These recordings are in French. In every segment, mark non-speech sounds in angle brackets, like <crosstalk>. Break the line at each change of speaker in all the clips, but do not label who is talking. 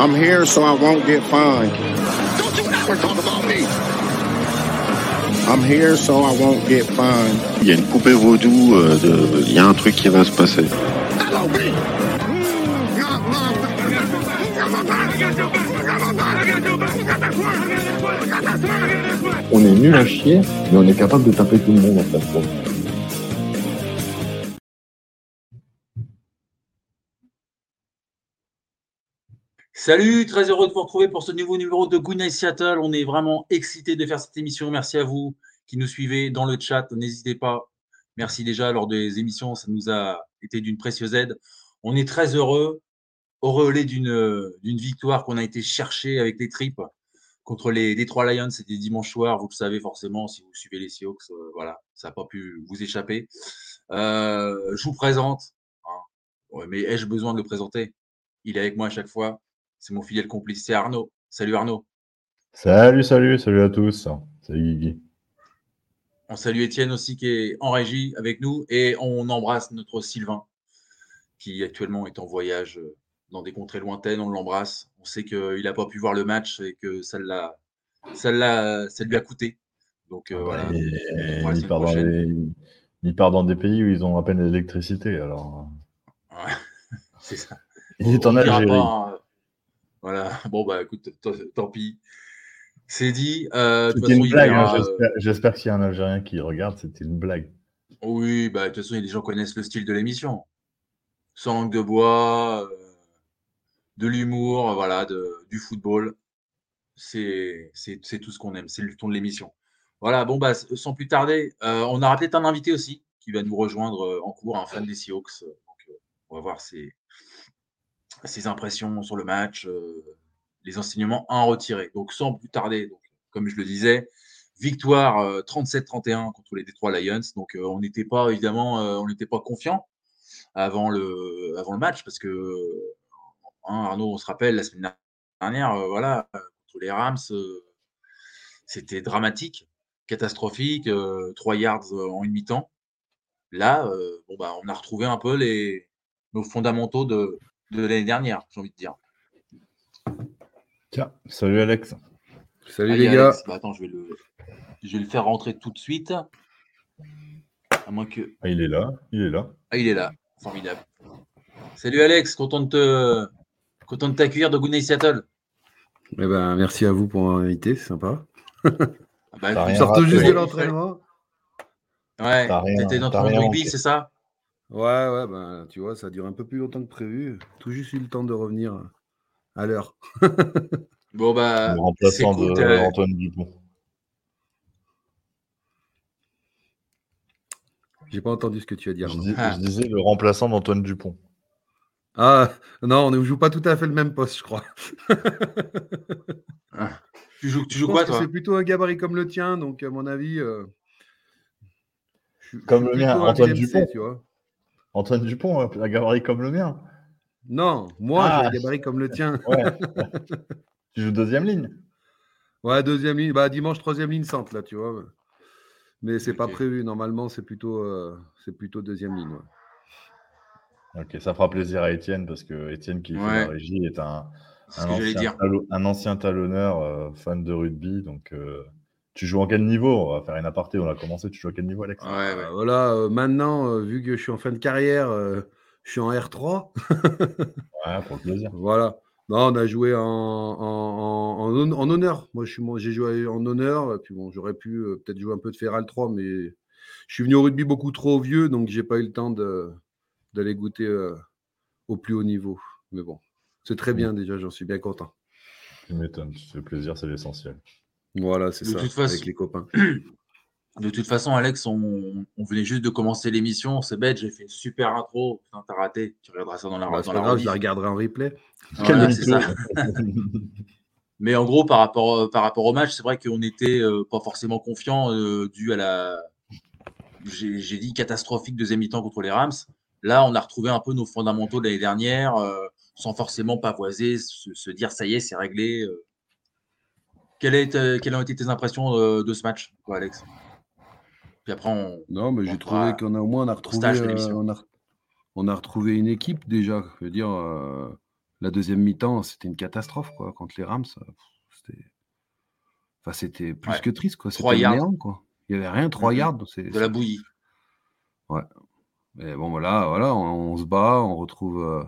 I'm here so I won't get fined.
Don't you ever talk about me.
I'm here so I won't get fined.
Il y a une poupée vaudou, euh, de... il y a un truc qui va se passer.
On est nul à chier, mais on est capable de taper tout le monde en fait.
Salut, très heureux de vous retrouver pour ce nouveau numéro de Good Night Seattle. On est vraiment excités de faire cette émission. Merci à vous qui nous suivez dans le chat. N'hésitez pas. Merci déjà lors des émissions, ça nous a été d'une précieuse aide. On est très heureux au relais d'une victoire qu'on a été chercher avec les tripes contre les Detroit Lions. C'était dimanche soir, vous le savez forcément si vous suivez les Seahawks. euh, voilà, ça n'a pas pu vous échapper. Euh, je vous présente. hein. Mais ai-je besoin de le présenter? Il est avec moi à chaque fois. C'est mon fidèle complice, c'est Arnaud. Salut Arnaud.
Salut, salut, salut à tous. Salut Guigui.
On salue Étienne aussi qui est en régie avec nous et on embrasse notre Sylvain qui actuellement est en voyage euh, dans des contrées lointaines. On l'embrasse. On sait qu'il n'a pas pu voir le match et que ça, l'a, ça, l'a, ça lui a coûté. Donc euh, voilà. On
il, part dans des, il part dans des pays où ils ont à peine l'électricité. Alors,
Ouais, <laughs> c'est ça.
il est en Algérie.
pas. Voilà. <laughs> Bon, bah écoute, tant, pis. C'est dit. Euh,
C'était une blague. hein,
euh,
j'espère- qu'il y a un Algérien qui regarde. C'était une blague.
Oui, bah, de toute façon, les gens connaissent le style de l'émission. Sans langue de bois, euh, de l'humour, voilà, de, du football. C'est tout ce qu'on aime. C'est le ton de l'émission. Voilà, bon, bah, sans plus tarder, euh, on aura peut-être un invité aussi qui va nous rejoindre en cours, un fan des Seahawks. Donc, on va voir ses, ses impressions sur le match, euh, les enseignements à en retirer. Donc, sans plus tarder, comme je le disais, victoire euh, 37-31 contre les Detroit Lions. Donc, euh, on n'était pas, évidemment, euh, on n'était pas confiant avant le, avant le match parce que, hein, Arnaud, on se rappelle, la semaine dernière, euh, voilà, euh, contre les Rams, euh, c'était dramatique, catastrophique, euh, 3 yards euh, en une mi-temps. Là, euh, bon, bah, on a retrouvé un peu les, nos fondamentaux de, de l'année dernière, j'ai envie de dire.
Tiens, salut Alex.
Salut
Allez,
les gars.
Alex, bah, attends, je vais, le, je vais le faire rentrer tout de suite. À moins que.
Ah, il est là. Il est là.
Ah, il est là. Formidable. Salut Alex, content de te content de t'accueillir de Good Night Seattle.
Eh ben, merci à vous pour m'inviter, c'est sympa.
Ah bah, écoute,
rien
Je sors
raté.
tout juste de l'entraînement.
Ouais, ton
rien
rugby, c'est ça?
Ouais, ouais, ben, tu vois, ça dure un peu plus longtemps que prévu. Tout juste eu le temps de revenir à l'heure. <laughs>
Bon bah,
le remplaçant
cool.
de
t'as-
Antoine Dupont.
J'ai pas entendu ce que tu as dit.
Je, dis-
Ah.
je disais le remplaçant d'Antoine Dupont.
Ah, non, on ne joue pas tout à fait le même poste, je crois.
Tu joues, tu
Je
joues
pense
quoi toi
c'est plutôt un gabarit comme le tien, donc à mon avis. euh, je-
Comme
suis
le mien, Antoine Dupont.
tu vois.
Antoine Dupont, un gabarit comme le mien.
Non, moi,
Ah.
j'ai un gabarit comme le tien.
Ouais. <laughs> tu joues deuxième ligne.
Ouais, deuxième ligne. Bah, dimanche, troisième ligne centre, là, tu vois. Mais c'est pas
Ok.
prévu. Normalement, c'est plutôt, euh, c'est plutôt deuxième ligne. ouais.
Ok, ça fera plaisir à Étienne parce que Étienne qui fait
Ouais.
la régie est un, ancien,
dire.
un ancien talonneur euh, fan de rugby. Donc, euh, tu joues en quel niveau? On va faire une aparté. On a commencé. Tu joues à quel niveau, Alex?
Ouais, ouais.
Euh, voilà, euh, maintenant, euh, vu que je suis en fin de carrière, euh, je suis en R3. <laughs>
Ouais, pour le plaisir.
Voilà. Non, on a joué en, en, en- en hon- en honneur. Moi, je suis, moi, j'ai joué en honneur. et Puis bon, j'aurais pu euh, peut-être jouer un peu de Feral 3, mais je suis venu au rugby beaucoup trop vieux, donc j'ai pas eu le temps de, d'aller goûter euh, au plus haut niveau. Mais bon, c'est très bien déjà, j'en suis bien content.
Tu m'étonnes. Tu fais plaisir, c'est l'essentiel.
Voilà, c'est
De
ça,
toute façon-
avec les copains. <clears throat>
De toute façon, Alex, on, on venait juste de commencer l'émission. C'est bête, j'ai fait une super intro. Putain, t'as raté. Tu regarderas ça dans la,
Bah,
dans
c'est
la
pas grave, je la regarderai en replay.
Voilà, c'est ça. <laughs> Mais en gros, par rapport, euh, par rapport au match, c'est vrai qu'on n'était pas forcément confiant euh, dû à la, j'ai j'ai dit catastrophique deuxième mi-temps contre les Rams. Là, on a retrouvé un peu nos fondamentaux de l'année dernière, euh, sans forcément pavoiser, se, se dire ça y est, c'est réglé. euh. Quelle est, euh, quelles ont été tes impressions euh, de ce match, quoi, Alex? Puis après, on,
Non, mais j'ai trouvé qu'on a au moins on a retrouvé, euh, on, a, on a retrouvé une équipe déjà. Je veux dire, euh, la deuxième mi-temps, c'était une catastrophe quoi. Contre les Rams, c'était, enfin, c'était plus
Ouais.
que triste quoi.
Trois
C'était néant quoi. Il y avait rien, trois
Mhm.
yards. C'est,
de la bouillie.
Mais bon voilà, voilà, on, on se bat, on retrouve, euh,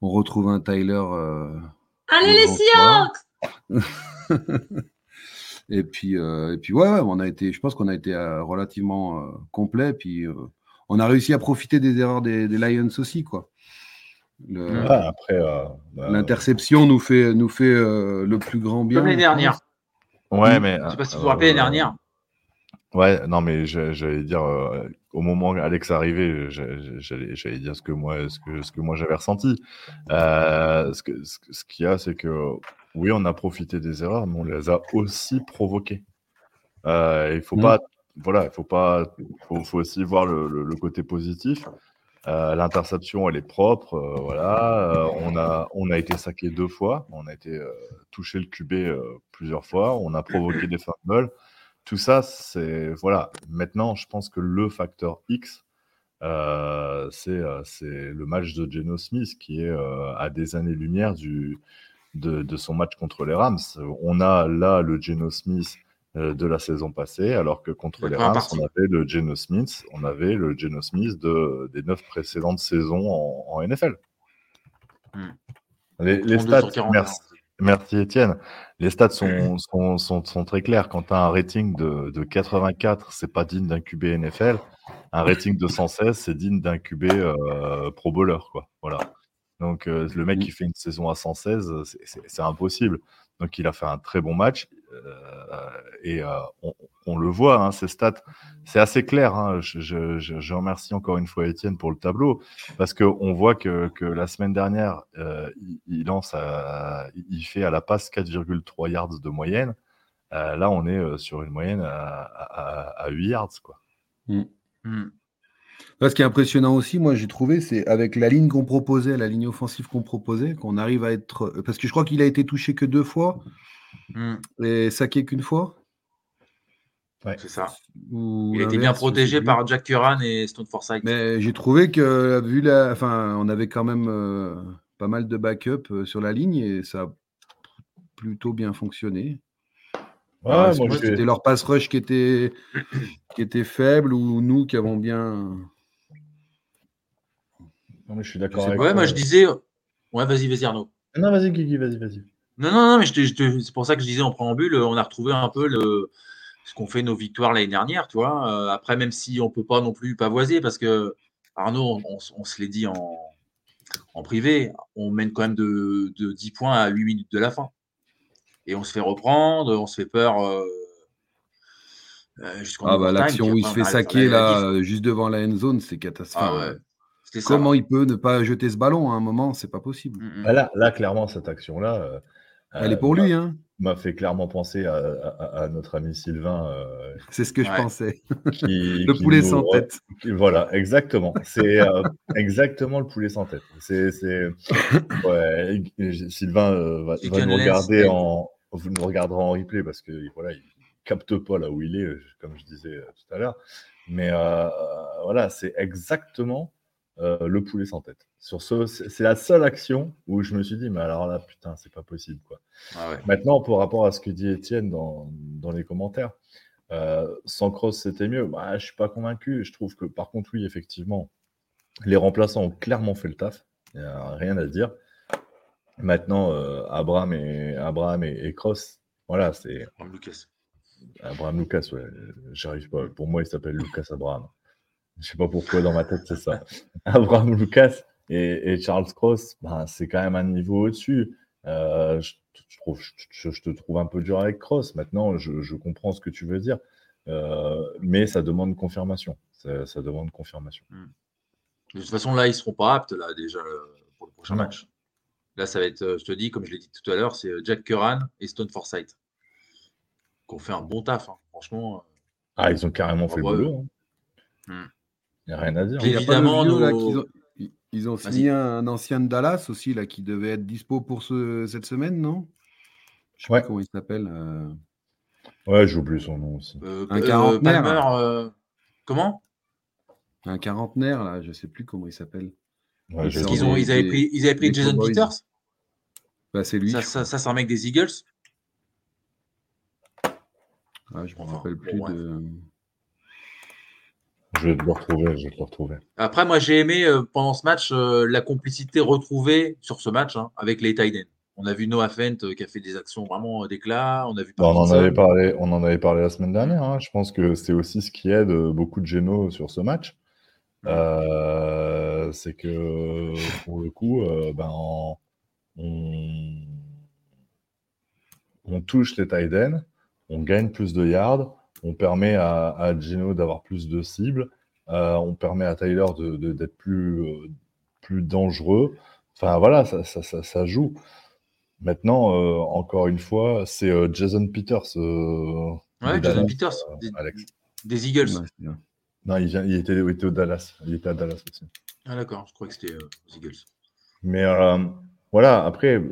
on retrouve un Tyler. euh,
Allez
le
les Seahawks. <laughs>
et puis, euh, et puis ouais, ouais, on a été, je pense qu'on a été euh, relativement euh, complet. Puis euh, on a réussi à profiter des erreurs des, des Lions aussi, quoi. Le-
après, euh, bah,
L'interception nous fait, nous fait euh, le plus grand bien.
Comme l'année dernière.
ouais, mais.
Je sais pas si vous vous rappelez l'année dernière.
Ouais, non, mais j'allais dire, euh, au moment où Alex est arrivé, je- j'allais j'allais dire ce que moi, ce que, ce que moi j'avais ressenti. Euh, ce que- ce que- ce qu'il y a, c'est que oui, on a profité des erreurs, mais on les a aussi provoquées. Euh, il faut
Mhm.
pas, voilà, il faut pas, faut, faut aussi voir le, le- le côté positif. Euh, L'interception, elle est propre, euh, voilà. Euh, on a, on a été saqué deux fois, on a été touché le QB plusieurs fois, on a provoqué des fumbles. Tout ça, c'est voilà. Maintenant, je pense que le facteur X, c'est c'est le match de Geno Smith qui est à des années-lumière du de, de son match contre les Rams. On a là le Geno Smith euh, de la saison passée, alors que contre les Rams,
partie.
on avait le Geno Smith, on avait le Geno Smith de, des neuf précédentes saisons en, en NFL.
Hmm.
Les, les
32
stats,
41.
merci, merci Étienne. Les stats sont, sont, sont, sont très clairs. Quand tu as un rating de, de 84, c'est pas digne d'un QB NFL. Un rating de 116, c'est digne d'un QB euh, pro bowler. Quoi. Voilà. Donc euh, le mec qui fait une saison à 116, c'est- impossible. Donc il a fait un très bon match. euh, et euh, on, on le voit, hein, ces stats, c'est assez clair. hein. Je, je- je- je remercie encore une fois Étienne pour le tableau, parce qu'on voit que, que la semaine dernière, euh, il, il lance à- il fait à la passe 4,3 yards de moyenne. Euh, là, on est euh, sur une moyenne à, à- à 8 yards. Quoi.
Hmm.
Là, ce qui est impressionnant aussi, moi, j'ai trouvé, c'est avec la ligne qu'on proposait, la ligne offensive qu'on proposait, qu'on arrive à être. Parce que je crois qu'il a été touché que deux fois
Hmm.
et saqué qu'une fois.
C'est ça.
ou
Il a été bien protégé par Jack Curran et Stone Forsythe.
Mais j'ai trouvé que, vu la. Enfin, on avait quand même euh, pas mal de backup euh, sur la ligne et ça a plutôt bien fonctionné.
Ouais,
C'était leur pass rush qui était, qui était faible ou nous qui avons bien.
Non, mais je suis d'accord avec
Ouais,
toi.
moi je disais. Ouais, vas-y, vas-y, Arnaud.
Non, vas-y, Guigui, vas-y, vas-y.
Non, non, non, mais je te- je te- c'est pour ça que je disais en préambule, on a retrouvé un peu le, ce qu'on fait nos victoires l'année dernière, tu vois. Euh, après, même si on peut pas non plus pavoiser, parce que Arnaud, on, on se l'est dit en, en privé, on mène quand même de, de 10 points à 8 minutes de la fin. Et on se fait reprendre, on se fait peur euh, euh,
Ah bah l'action où il se fait saquer là, euh, juste devant la end zone, c'est catastrophique.
Ah ouais, c'était ça.
Comment il peut ne pas jeter ce ballon à un moment C'est pas possible.
Mm, mm.
Ah, Là, là, clairement, cette action-là. euh,
Elle est pour
m'a-
lui, hein.
M'a fait clairement penser à, à- à notre ami Sylvain. euh, <laughs>
C'est ce que je
Ouais.
pensais.
qui, <laughs>
Le
qui
poulet
nous
sans tête.
Voilà, exactement. C'est euh, <laughs> exactement le poulet sans tête. C'est. Ouais, Sylvain euh, va, nous regarder en, vous nous regarderez en replay parce que voilà, il capte pas là où il est, euh, comme je disais euh, tout à l'heure. Mais euh, voilà, c'est exactement euh, le poulet sans tête. Sur ce, c'est la seule action où je me suis dit, mais alors là, putain, c'est pas possible, quoi.
Ah ouais.
Maintenant, par rapport à ce que dit Étienne dans, dans les commentaires, euh, sans cross, c'était mieux. Bah, je suis pas convaincu. Je trouve que, par contre, oui, effectivement, les remplaçants ont clairement fait le taf. Il n'y a rien à dire. Maintenant, Abraham et Abraham et, et Cross, voilà, c'est
Lucas.
Abraham Lucas. Ouais, j'arrive pas. Pour moi, il s'appelle Lucas Abraham. Je sais pas pourquoi dans ma tête c'est ça. <laughs> Abraham Lucas et, et Charles Cross, ben, c'est quand même un niveau au-dessus. Euh, je, je trouve, je, je te trouve un peu dur avec Cross. Maintenant, je, comprends ce que tu veux dire. Euh, mais ça demande confirmation. Ça, ça demande confirmation.
De toute façon, là, ils ne seront pas aptes là, déjà euh, pour le prochain
Ouais.
match. Là, ça va être, je te dis, comme je l'ai dit tout à l'heure, c'est Jack Curran et Stone Forsythe qui ont fait un bon taf. hein. Franchement,
Ah, ils ont carrément fait le boulot. Il
Hmm.
n'y a rien à dire.
Évidemment,
là, qu'ils ont- ils- Ils ont signé un ancien de Dallas aussi, là, qui devait être dispo pour ce- cette semaine, non? Je sais
Ouais.
pas comment il s'appelle. euh,
Ouais, j'ai oublié son nom aussi.
euh,
Un
euh,
quarantenaire.
Palmer, euh, comment?
Un quarantenaire, là, je sais plus comment il s'appelle.
Ouais,
Ils
ils avaient pris, ils avaient pris Jason. Peters?
Bah, c'est lui.
Ça,
je
ça, ça, c'est un mec des Eagles?
Ah, je me
Enfin,
rappelle plus de.
Je vais te le retrouver, je vais te le retrouver.
Après, moi, j'ai aimé euh, pendant ce match euh, la complicité retrouvée sur ce match hein, avec les ends. On a vu Noah Fent euh, qui a fait des actions vraiment euh, d'éclat. On a vu
Bah, on, en avait parlé, on en avait parlé la semaine dernière. hein. Je pense que c'est aussi ce qui aide euh, beaucoup de génos sur ce match. Euh, c'est que pour le coup, euh, ben, en- on, on touche les ends, on gagne plus de yards, on permet à, à Geno d'avoir plus de cibles, euh, on permet à Tyler de- de- d'être plus, euh, plus dangereux. Enfin voilà, ça, ça, ça, ça joue. Maintenant, euh, encore une fois, c'est euh, Jason Peters. euh,
Ouais,
de
Jason
Dallas,
Peters,
euh,
des,
Alex.
des Eagles.
Ouais.
Non, il, vient, il, était, il était au Dallas. Il était à Dallas aussi.
Ah, d'accord, je crois que c'était euh, les Eagles.
Mais euh, voilà, après,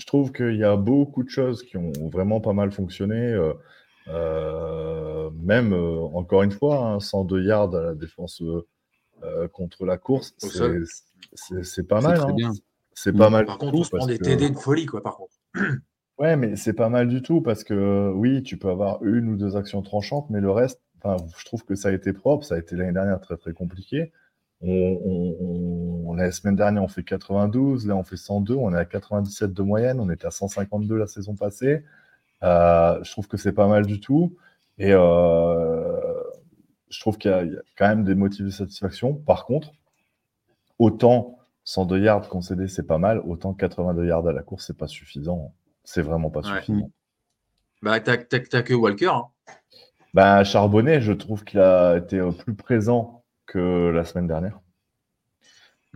je trouve qu'il y a beaucoup de choses qui ont vraiment pas mal fonctionné. euh, euh, même, euh, encore une fois, hein, 102 yards à la défense contre la course, c'est- pas mal. hein. C'est pas mal
Par
du
contre,
tout
on se prend des
que-
TD de folie, quoi, par contre. <clears throat>
Ouais, mais c'est pas mal du tout parce que oui, tu peux avoir une ou deux actions tranchantes, mais le reste, enfin, je trouve que ça a été propre. Ça a été l'année dernière très très compliqué. On, on- on- la semaine dernière, on fait 92, là on fait 102, on est à 97 de moyenne, on était à 152 la saison passée. Euh, je trouve que c'est pas mal du tout. Et euh, je trouve qu'il y, a il y a quand même des motifs de satisfaction. Par contre, autant 102 yards concédés, c'est pas mal, autant 82 yards à la course, c'est pas suffisant. C'est vraiment pas
Ouais.
suffisant.
Bah, t'as que Walker. hein.
Bah, Charbonnet, je trouve qu'il a été plus présent que la semaine dernière.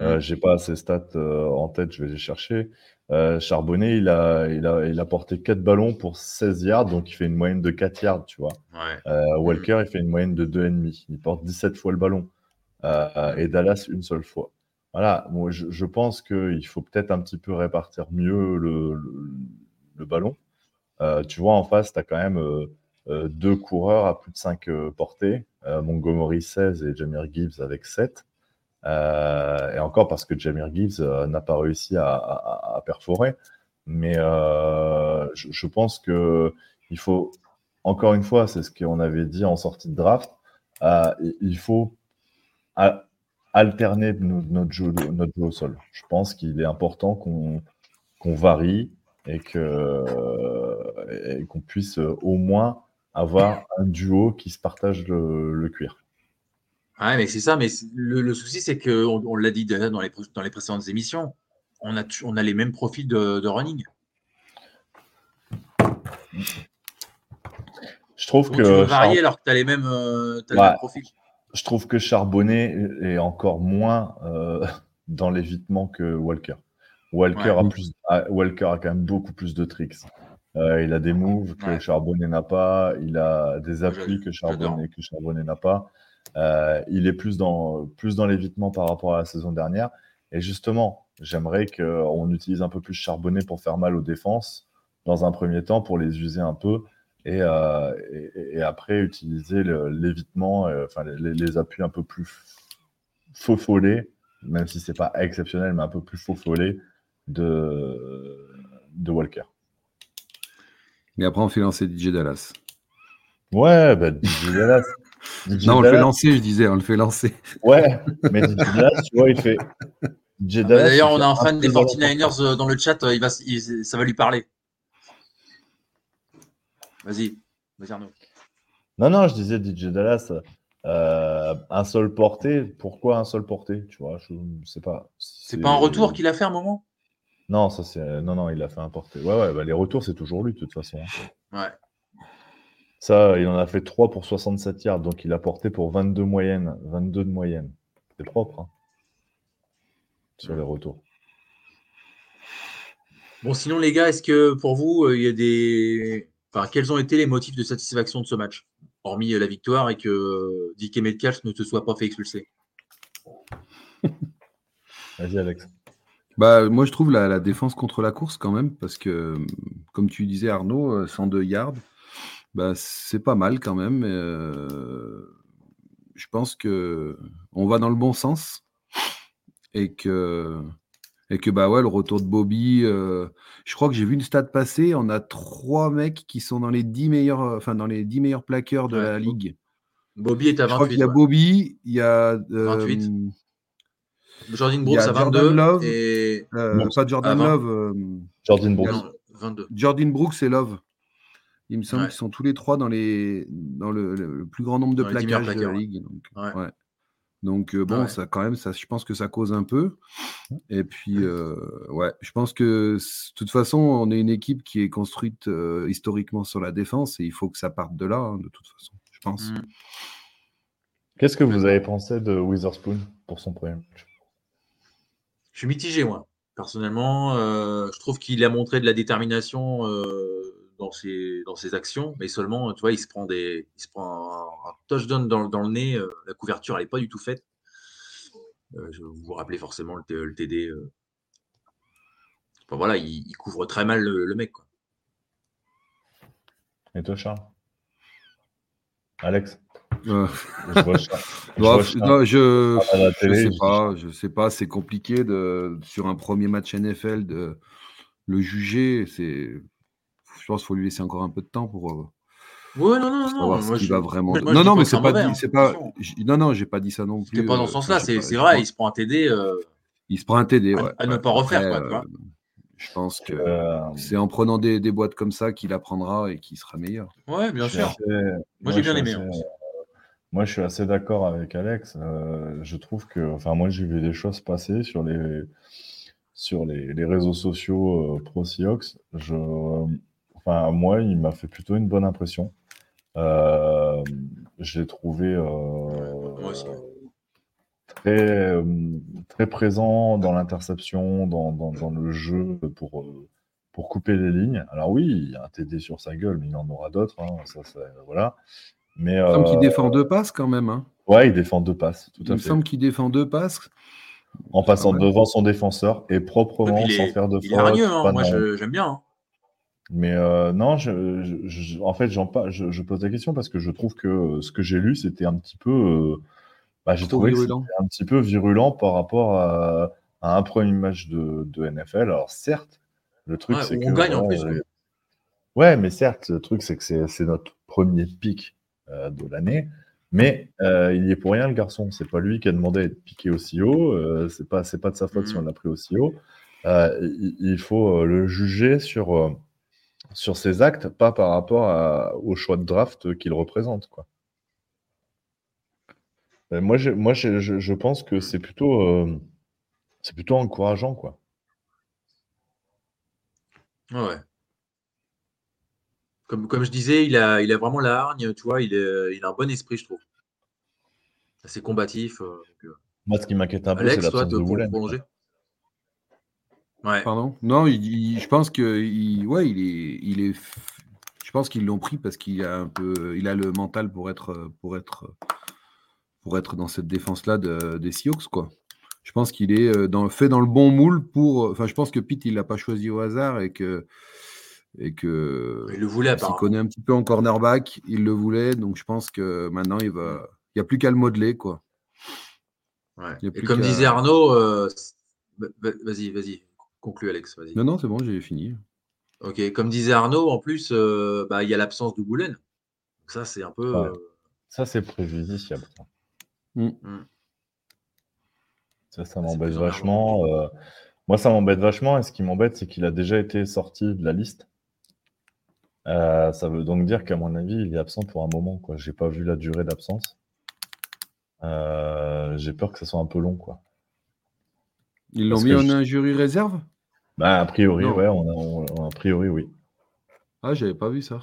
Euh,
Mm.
J'ai pas ces stats euh, en tête, je vais les chercher. Euh, Charbonnet, il a, il, a, il a porté 4 ballons pour 16 yards, donc il fait une moyenne de 4 yards, tu vois.
Ouais.
Euh, Walker, il fait une moyenne de 2,5. Il porte 17 fois le ballon. Et Dallas, une seule fois. Voilà, moi, je, je pense qu'il faut peut-être un petit peu répartir mieux le, le, le ballon. Tu vois, en face, tu as quand même deux coureurs à plus de 5 portées. Euh, Montgomery 16 et Jamir Gibbs avec 7. Euh, et encore parce que Jamir Gibbs euh, n'a pas réussi à, perforer. Mais euh, je, pense que il faut, encore une fois, c'est ce qu'on avait dit en sortie de draft, euh, il- faut alterner no- notre jeu, au sol. Je pense qu'il est important qu'on varie et qu'on puisse euh, au moins avoir un duo qui se partage le, le cuir.
Ouais, mais c'est ça. Mais le, le souci, c'est que on, l'a dit déjà dans les, pré- dans les précédentes émissions, on a, on a les mêmes profils de, de running.
Je trouve
Donc,
que
tu
Char-
varier alors que tu as les mêmes, euh, les mêmes profils.
je trouve que Charbonnet est encore moins euh, dans l'évitement que Walker. Walker,
Ouais.
a plus, a, Walker a quand même beaucoup plus de tricks. Euh, il a des moves que
Ouais.
Charbonnet n'a pas. Il a des appuis que. Charbonnet, que Charbonnet n'a pas. Euh, il est plus dans, plus dans l'évitement par rapport à la saison dernière. Et justement, j'aimerais qu'on utilise un peu plus Charbonnet pour faire mal aux défenses dans un premier temps, pour les user un peu. Et, euh, et, et après, utiliser l'évitement, enfin les, les appuis un peu plus faux follés, même si c'est pas exceptionnel, mais un peu plus faux follés de, de Walker.
Et après, on fait lancer DJ Dallas.
Ouais, bah, DJ Dallas. <laughs> DJ
Non, on le fait lancer, je disais, on le fait lancer.
Ouais, mais DJ Dallas, tu vois, il fait.
Ah bah, D'ailleurs,
il
on a un fan des
seul ballon
49ers euh, dans le chat. euh, Il va, il- ça va lui parler. Vas-y. Vas-y, Arnaud.
Non, non, je disais DJ Dallas, euh, un seul porté. Pourquoi un seul porté Tu vois, je ne sais pas.
C'est pas un retour qu'il a fait à un moment?
Non, ça c'est. Non, non, il a fait un porté. Ouais, ouais, bah, les retours, c'est toujours lui, de toute façon. hein.
Ouais.
Ça, il en a fait 3 pour 67 yards, donc il a porté pour 22 moyenne, 22 de moyenne. C'est propre hein, sur les retours.
Bon, sinon, les gars, est-ce que pour vous, euh, il y a des. Enfin, quels ont été les motifs de satisfaction de ce match? Hormis euh, la victoire et que euh, Dick Metcalf ne se soit pas fait expulser. <laughs>
Vas-y, Alex.
Bah, moi, je trouve la, la défense contre la course quand même, parce que, comme tu disais, Arnaud, euh, 102 yards, bah, c'est pas mal quand même. euh, je pense que on va dans le bon sens et que, et que bah ouais, le retour de Bobby, euh, je crois que j'ai vu une stat passer, on a trois mecs qui sont dans les 10 meilleurs, euh, enfin dans les 10 meilleurs plaqueurs de
Ouais.
la ligue.
Bobby est à
Je crois
28.
qu'il y a. Bobby, il y a euh,
28. Jordan Brooks
Jordan
22
Love.
et
euh,
Bon,
pas Jordan. Love, euh,
Jordan Brooks.
non, 22.
Jordan Brooks et Love. Il me semble
Ouais.
qu'ils sont tous les trois dans, les, dans le, le- le plus grand nombre de
Dans les 10 meilleurs
plaquages de la ligue. Donc,
Ouais.
ouais. Donc, euh, bon,
Ouais.
ça, quand même, ça, je pense que ça cause un peu. Et puis, euh, ouais, je pense que de toute façon, on est une équipe qui est construite euh, historiquement sur la défense et il faut que ça parte de là, hein, de toute façon, je pense.
Mm.
Qu'est-ce que vous avez pensé de Witherspoon pour son premier match?
Je suis mitigé, moi. Personnellement, euh, je trouve qu'il a montré de la détermination euh, dans, ses, dans ses actions, mais seulement, tu vois, il se prend, des, il se prend un, touchdown dans, dans le nez. euh, la couverture, elle n'est pas du tout faite. Vous vous rappelez forcément le, le TD. Enfin, voilà, il, il couvre très mal le, le mec. Quoi.
Et toi, Charles? Alex?
Euh,
Je vois <laughs> vois
non, sais pas, je sais pas, c'est compliqué de sur un premier match NFL de le juger. C'est, je pense qu'il faut lui laisser encore un peu de temps pour. euh,
Ouais, non, non, moi, je-
va vraiment.
moi,
non, non, mais c'est pas,
mauvais,
dit-
hein,
c'est pas. Non, non, j'ai pas dit ça non plus.
C'était pas dans
euh,
ce sens-là, c'est c'est vrai,
pas-
il se prend un TD. euh,
Il se prend un TD,
à-
ouais.
à ne pas refaire,
Après,
quoi, tu
euh. Je pense que
Euh,
c'est en prenant des, des boîtes comme ça qu'il apprendra et qu'il sera meilleur.
Ouais, bien sûr.
assez-
Moi, j'ai bien aimé. hein.
assez- Moi, je suis assez d'accord avec Alex. Euh, je trouve que, enfin, moi, j'ai vu des choses passer sur les, sur les, les réseaux sociaux euh, pro Seahawks. Je, enfin, moi, il m'a fait plutôt une bonne impression. Euh, je l'ai trouvé très, très présent dans l'interception, dans, dans, dans le jeu pour, pour couper les lignes. Alors oui, il y a un TD sur sa gueule, mais il en aura d'autres. hein, ça, ça- voilà. Mais
Il me semble qu'il
euh,
défend deux passes quand même. hein.
Ouais, il défend deux passes, tout
Il
à
me
fait.
semble qu'il défend deux passes.
En passant
Ouais.
devant son défenseur et proprement, sans faire de
il est
faute.
hargneux, hein. moi j'aime bien. hein.
Mais euh, non, je, je- je- en fait, j'en pas, je, je pose la question parce que je trouve que euh, ce que j'ai lu, c'était un petit peu. euh, bah, j'ai trouvé que
virulent.
c'était un petit peu virulent par rapport à, à un premier match de, de NFL. Alors, certes, le truc,
Ouais,
c'est que.
on gagne, en plus,
euh,
ouais.
Mais certes, le truc, c'est que c'est notre premier pic de l'année. Mais euh, il y est pour rien, le garçon. C'est pas lui qui a demandé à être piqué aussi haut. euh, c'est pas, c'est pas de sa faute si
Mhm.
on l'a pris aussi haut. Euh, il, il faut euh, le juger sur, euh, sur ses actes, pas par rapport à- au choix de draft qu'il représente. Quoi. Euh, moi, moi je, je pense que c'est plutôt, euh, c'est plutôt encourageant. Quoi.
Ouais. Comme, comme je disais, il a, il a vraiment la hargne, tu vois, il, est, il a un bon esprit, je trouve. Assez combatif. euh, donc, euh.
Moi, ce qui m'inquiète un peu, c'est
Alex, toi,
l'absence de
pour
Woolen.
Ouais.
Pardon? Non, il- il- je pense que il, ouais, il est, il est. Je pense qu'ils l'ont pris parce qu'il a un peu, il a le mental pour être, pour être, pour être dans cette défense-là de- des Seahawks, quoi. Je pense qu'il est euh, dans, fait dans le bon moule pour. Enfin, je pense que Pete, il l'a pas choisi au hasard et que et que
Il le voulait,
il connaît un petit peu en cornerback. Il le voulait, donc je pense que maintenant il va. Il n'y a plus qu'à le modeler, quoi.
Ouais. Et comme
qu'à-
disait Arnaud, euh, vas-y, vas-y, conclue Alex, vas-y.
Non, non, c'est bon, j'ai fini.
Ok, comme disait Arnaud, en plus, euh, bah, il y a l'absence de Boulen. Donc ça, c'est un peu.
Ouais.
euh,
Ça, c'est préjudiciable. ça.
Mm.
Mm.
Ça, ça m'embête vachement. euh, Moi, ça m'embête vachement. Et ce qui m'embête, c'est qu'il a déjà été sorti de la liste. Euh, ça veut donc dire qu'à mon avis, il est absent pour un moment. Quoi. J'ai pas vu la durée d'absence. Euh, J'ai peur que ça soit un peu long. Quoi.
Ils l'ont mis en
je-
injury réserve?
Bah, a priori,
Non.
ouais, on a, on- a priori, oui.
Ah, j'avais pas vu ça.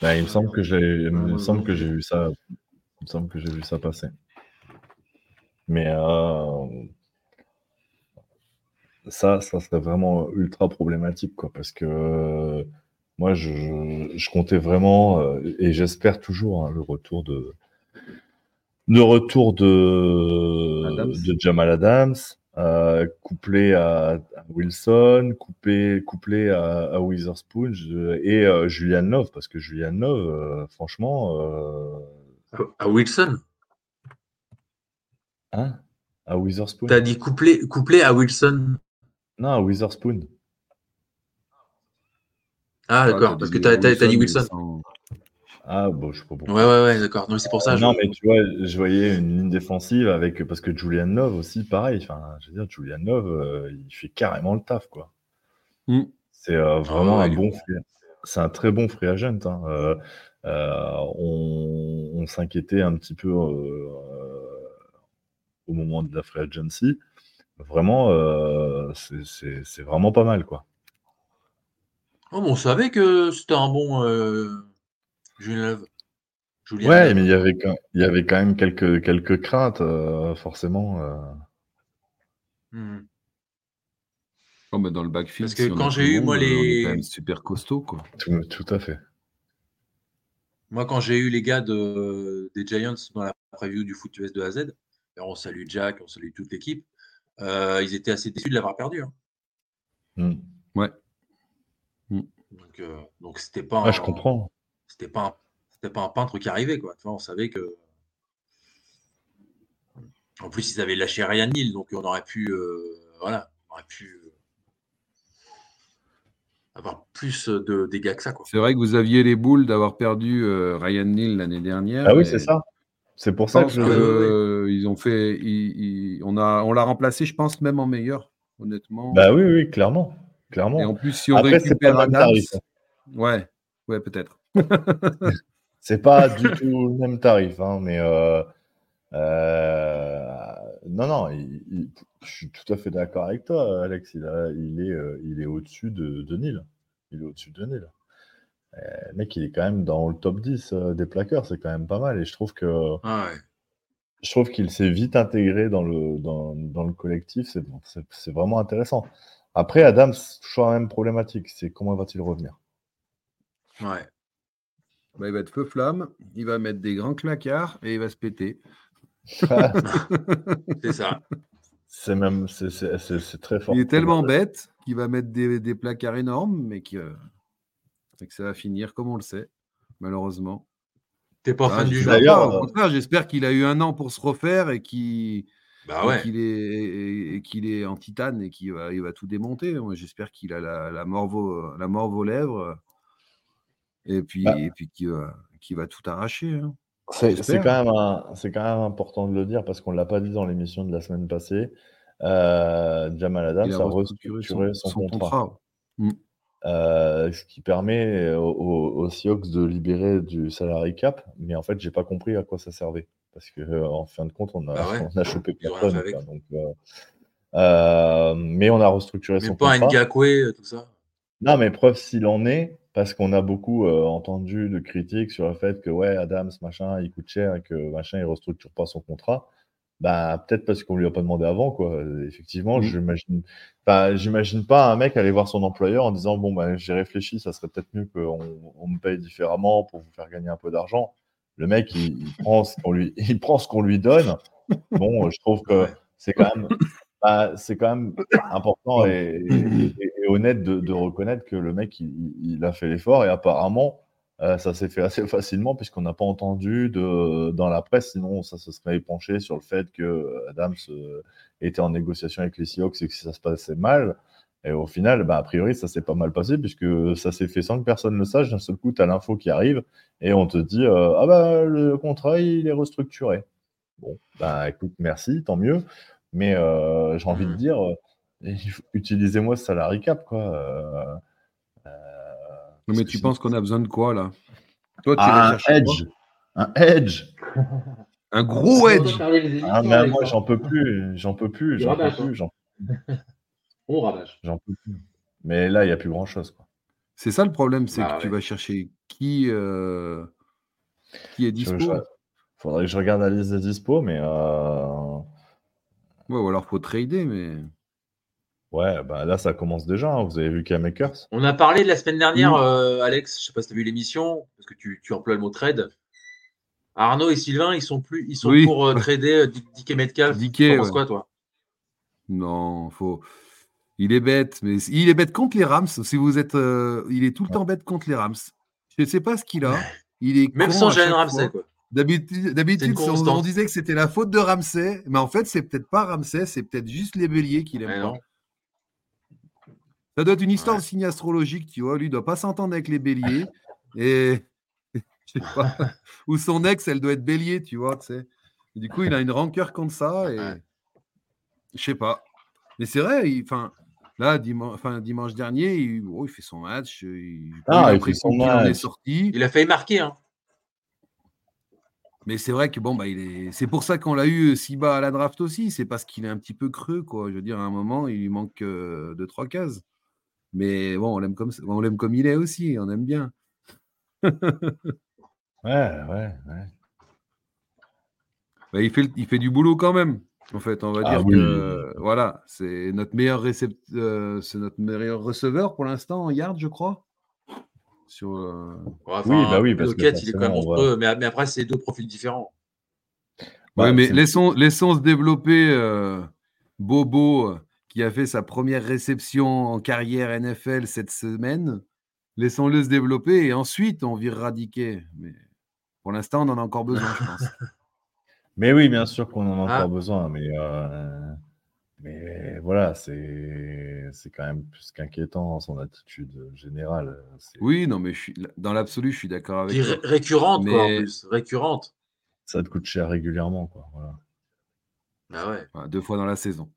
Bah, il me semble que j'ai, j'ai vu ça, il me semble que j'ai vu ça passer. Mais euh, ça, ça serait vraiment ultra problématique, quoi, parce que moi, je, je- je comptais vraiment, euh, et j'espère toujours, hein, le retour de, le retour de,
Adams.
de Jamal Adams, euh, couplé à, à Wilson, coupé, couplé à, à Witherspoon je- et euh, Julian Love, parce que Julian Love, euh, franchement, euh,
À Wilson.
hein, à Witherspoon?
T'as dit couplé, couplé à Wilson.
Non, à Witherspoon.
Ah, d'accord, parce que t'as t'as- t'as dit Wilson.
sans-
Ah, bon, je sais pas
Ouais,
pourquoi.
ouais, ouais, d'accord. Non, mais c'est pour ça. je-
Non, mais tu vois, je voyais une ligne défensive avec. Parce que Julian Love aussi, pareil. Enfin, je veux dire, Julian Love, euh, il fait carrément le taf, quoi.
Mm.
C'est euh, vraiment
ouais,
un bon C'est un très bon free agent. hein. Euh, euh, on on s'inquiétait un petit peu euh, au moment de la free agency. Vraiment, euh, c'est- c'est c'est vraiment pas mal, quoi.
Oh, mais on savait que c'était un bon euh, Julien Love. Julien
Ouais, mais il y avait quand, il y avait quand même quelques, quelques craintes, euh, forcément. euh.
Hmm.
Oh, bah, dans le backfield,
Parce que
si
quand
tout
j'ai eu,
monde,
moi,
euh, est
les-
quand même super costaud, quoi.
Tout, tout à fait.
Moi, quand j'ai eu les gars de, des Giants dans la preview du foot US de A à Z, alors on salue Jack, on salue toute l'équipe, euh, ils étaient assez déçus de l'avoir perdu. hein.
Mm.
Ouais.
Donc, euh, donc c'était pas,
Ah,
un-
je comprends.
c'était pas, un- c'était pas un peintre qui arrivait quoi. Tu vois, on savait que. En plus, ils avaient lâché Ryan Neal, donc on aurait pu, euh, voilà, on aurait pu euh, avoir plus de dégâts que ça quoi.
C'est vrai que vous aviez les boules d'avoir perdu euh, Ryan Neal l'année dernière.
Ah oui, c'est ça. C'est pour ça que je.
Ils ont fait, ils- ils- on a, on l'a remplacé, je pense même en meilleur, honnêtement.
Bah oui, oui, clairement.
Et en plus, si on
Après,
récupère Adams,
tarif. hein.
ouais, ouais, peut-être. <laughs>
C'est pas du tout le même tarif, hein, mais euh, euh, non, non, il- il- je suis tout à fait d'accord avec toi, Alex. Il, a- il est, euh, il est au-dessus de, de Neil. Il est au-dessus de le mec, il est quand même dans le top 10 euh, des plaqueurs, c'est quand même pas mal. Et je trouve que
Ah ouais.
je trouve qu'il s'est vite intégré dans le, dans, dans le collectif. C'est c'est- c'est vraiment intéressant. Après, Adam, c'est toujours la même problématique. C'est comment va-t-il revenir?
Ouais.
Bah, il va être feu flamme, il va mettre des grands clacards et il va se péter. <laughs>
C'est ça.
C'est même c'est- c'est c'est- c'est très fort.
Il est tellement bête qu'il va mettre des, des placards énormes, mais que, et que ça va finir comme on le sait, malheureusement.
T'es pas
Ah,
fan du jeu.
D'ailleurs, euh,
au contraire, j'espère qu'il a eu un an pour se refaire et qu'il
Bah
et qu'il est, qu'il est en titane et qu'il va, il va tout démonter. Moi, j'espère qu'il a la, la, morve la morve aux lèvres et puis,
Bah.
et puis qu'il va, va tout arracher. hein.
C'est quand, quand même important de le dire parce qu'on ne l'a pas dit dans l'émission de la semaine passée. Euh, Jamal Adams a restructuré son, contrat, Euh, ce qui permet aux, aux- aux Seahawks de libérer du salary cap. Mais en fait, j'ai pas compris à quoi ça servait parce que euh, en fin de compte, on a,
Bah ouais. <laughs>
on a chopé personne. donc, euh, euh, mais on a restructuré son
Même pas un
contrat.
Ngakwe, tout ça.
Non, mais preuve s'il en est, parce qu'on a beaucoup euh, entendu de critiques sur le fait que ouais, Adams, machin, il coûte cher et que machin, il restructure pas son contrat. Bah, peut-être parce qu'on lui a pas demandé avant, quoi. Effectivement,
Mhm.
j'imagine, enfin, j'imagine pas un mec aller voir son employeur en disant bon, bah, j'ai réfléchi, ça serait peut-être mieux qu'on on me paye différemment pour vous faire gagner un peu d'argent. Le mec, il, il prend ce qu'on lui, il prend ce qu'on lui donne. Bon, je trouve que c'est quand même, bah, c'est quand même important et, et- et- et honnête de, de reconnaître que le mec, il, a fait l'effort et apparemment, euh, ça s'est fait assez facilement puisqu'on n'a pas entendu de, dans la presse, sinon ça se serait épanché sur le fait que Adams euh, était en négociation avec les Seahawks et que ça se passait mal. Et au final, bah, a priori, ça s'est pas mal passé puisque ça s'est fait sans que personne le sache. D'un seul coup, tu as l'info qui arrive et on te dit euh, Ah bah, le contrat, il est restructuré. Bon, bah écoute, merci, tant mieux. Mais euh, j'ai envie de
Mhm.
dire, euh, utilisez-moi ce salary cap, quoi. euh, euh,
mais tu penses qu'on a besoin de quoi là? Toi, tu
Ah, un edge Un edge
Un gros edge
Ah, mais moi, j'en peux plus, j'en peux plus, j'en peux plus, j'en
On ravage.
j'en peux plus. Mais là, il n'y a plus grand-chose, quoi.
C'est ça le problème, c'est
Bah
que tu vas chercher qui, euh, qui est dispo.
Je- je- faudrait que je regarde la liste des dispo, mais euh,
Ouais, ou alors faut trader, mais.
ouais, bah là ça commence déjà. hein. Vous avez vu qu'il y a Makers.
On a parlé la semaine dernière, euh, Alex, je sais pas si tu as vu l'émission, parce que tu, tu emploies le mot trade. Arnaud et Sylvain, ils sont plus, ils sont
Oui.
pour euh, trader euh, Dick Dick et Metcalf.
Dick,
Tu penses
ouais.
quoi, toi?
Non, faut. Il est bête, mais il est bête contre les Rams. Si vous êtes, euh, il est tout le temps bête contre les Rams. Je ne sais pas ce qu'il a. <laughs> Il est
Même sans Jalen Ramsey.
D'habitude, on, disait que c'était la faute de Ramsey, mais en fait, c'est peut-être pas Ramsey, c'est peut-être juste les béliers qu'il aime pas. Ça doit être une histoire
Ouais.
de signe astrologique, tu vois. Lui, il doit pas s'entendre avec les béliers. Et <laughs> je sais pas. <laughs> Ou son ex, elle doit être bélier, tu vois, tu sais. Et du coup, il a une rancœur contre ça. Et je sais pas. Mais c'est vrai, il- enfin, là, dimanche, enfin, dimanche dernier, il, oh, il fait son match. Il,
Ah,
j'ai
il fait son
en est
match.
sorti.
Il a failli marquer, hein.
Mais c'est vrai que bon, bah, il est. C'est pour ça qu'on l'a eu si bas à la draft aussi. C'est parce qu'il est un petit peu creux, quoi. Je veux dire, à un moment, il lui manque euh, deux, trois cases. Mais bon, on l'aime comme ça- on l'aime comme il est aussi. On aime bien. <laughs>
Ouais, ouais, ouais.
Bah, il, fait, il fait du boulot quand même. En fait, on va
Ah
dire
oui.
que voilà, c'est notre meilleur récept, euh, c'est notre meilleur receveur pour l'instant en yard, je crois. Sur, euh,
Oui, bah oui, parce que
il est quand même mais, mais après, c'est deux profils différents.
Bah,
ouais, mais
c'est-
laissons, laissons se développer euh, Bobo, qui a fait sa première réception en carrière NFL cette semaine. Laissons-le se développer et ensuite on virera Dickey. Mais pour l'instant, on en a encore besoin, je pense. <laughs>
Mais oui, bien sûr qu'on en a
Ah.
encore besoin, mais, euh, mais voilà, c'est c'est quand même plus qu'inquiétant son attitude générale.
Oui, non, mais je suis, dans l'absolu, je suis d'accord avec toi.
ré- récurrente, quoi, en
Mais-
plus. Récurrente.
Ça te coûte cher régulièrement, quoi. Voilà.
Ah ouais.
Deux fois dans la saison.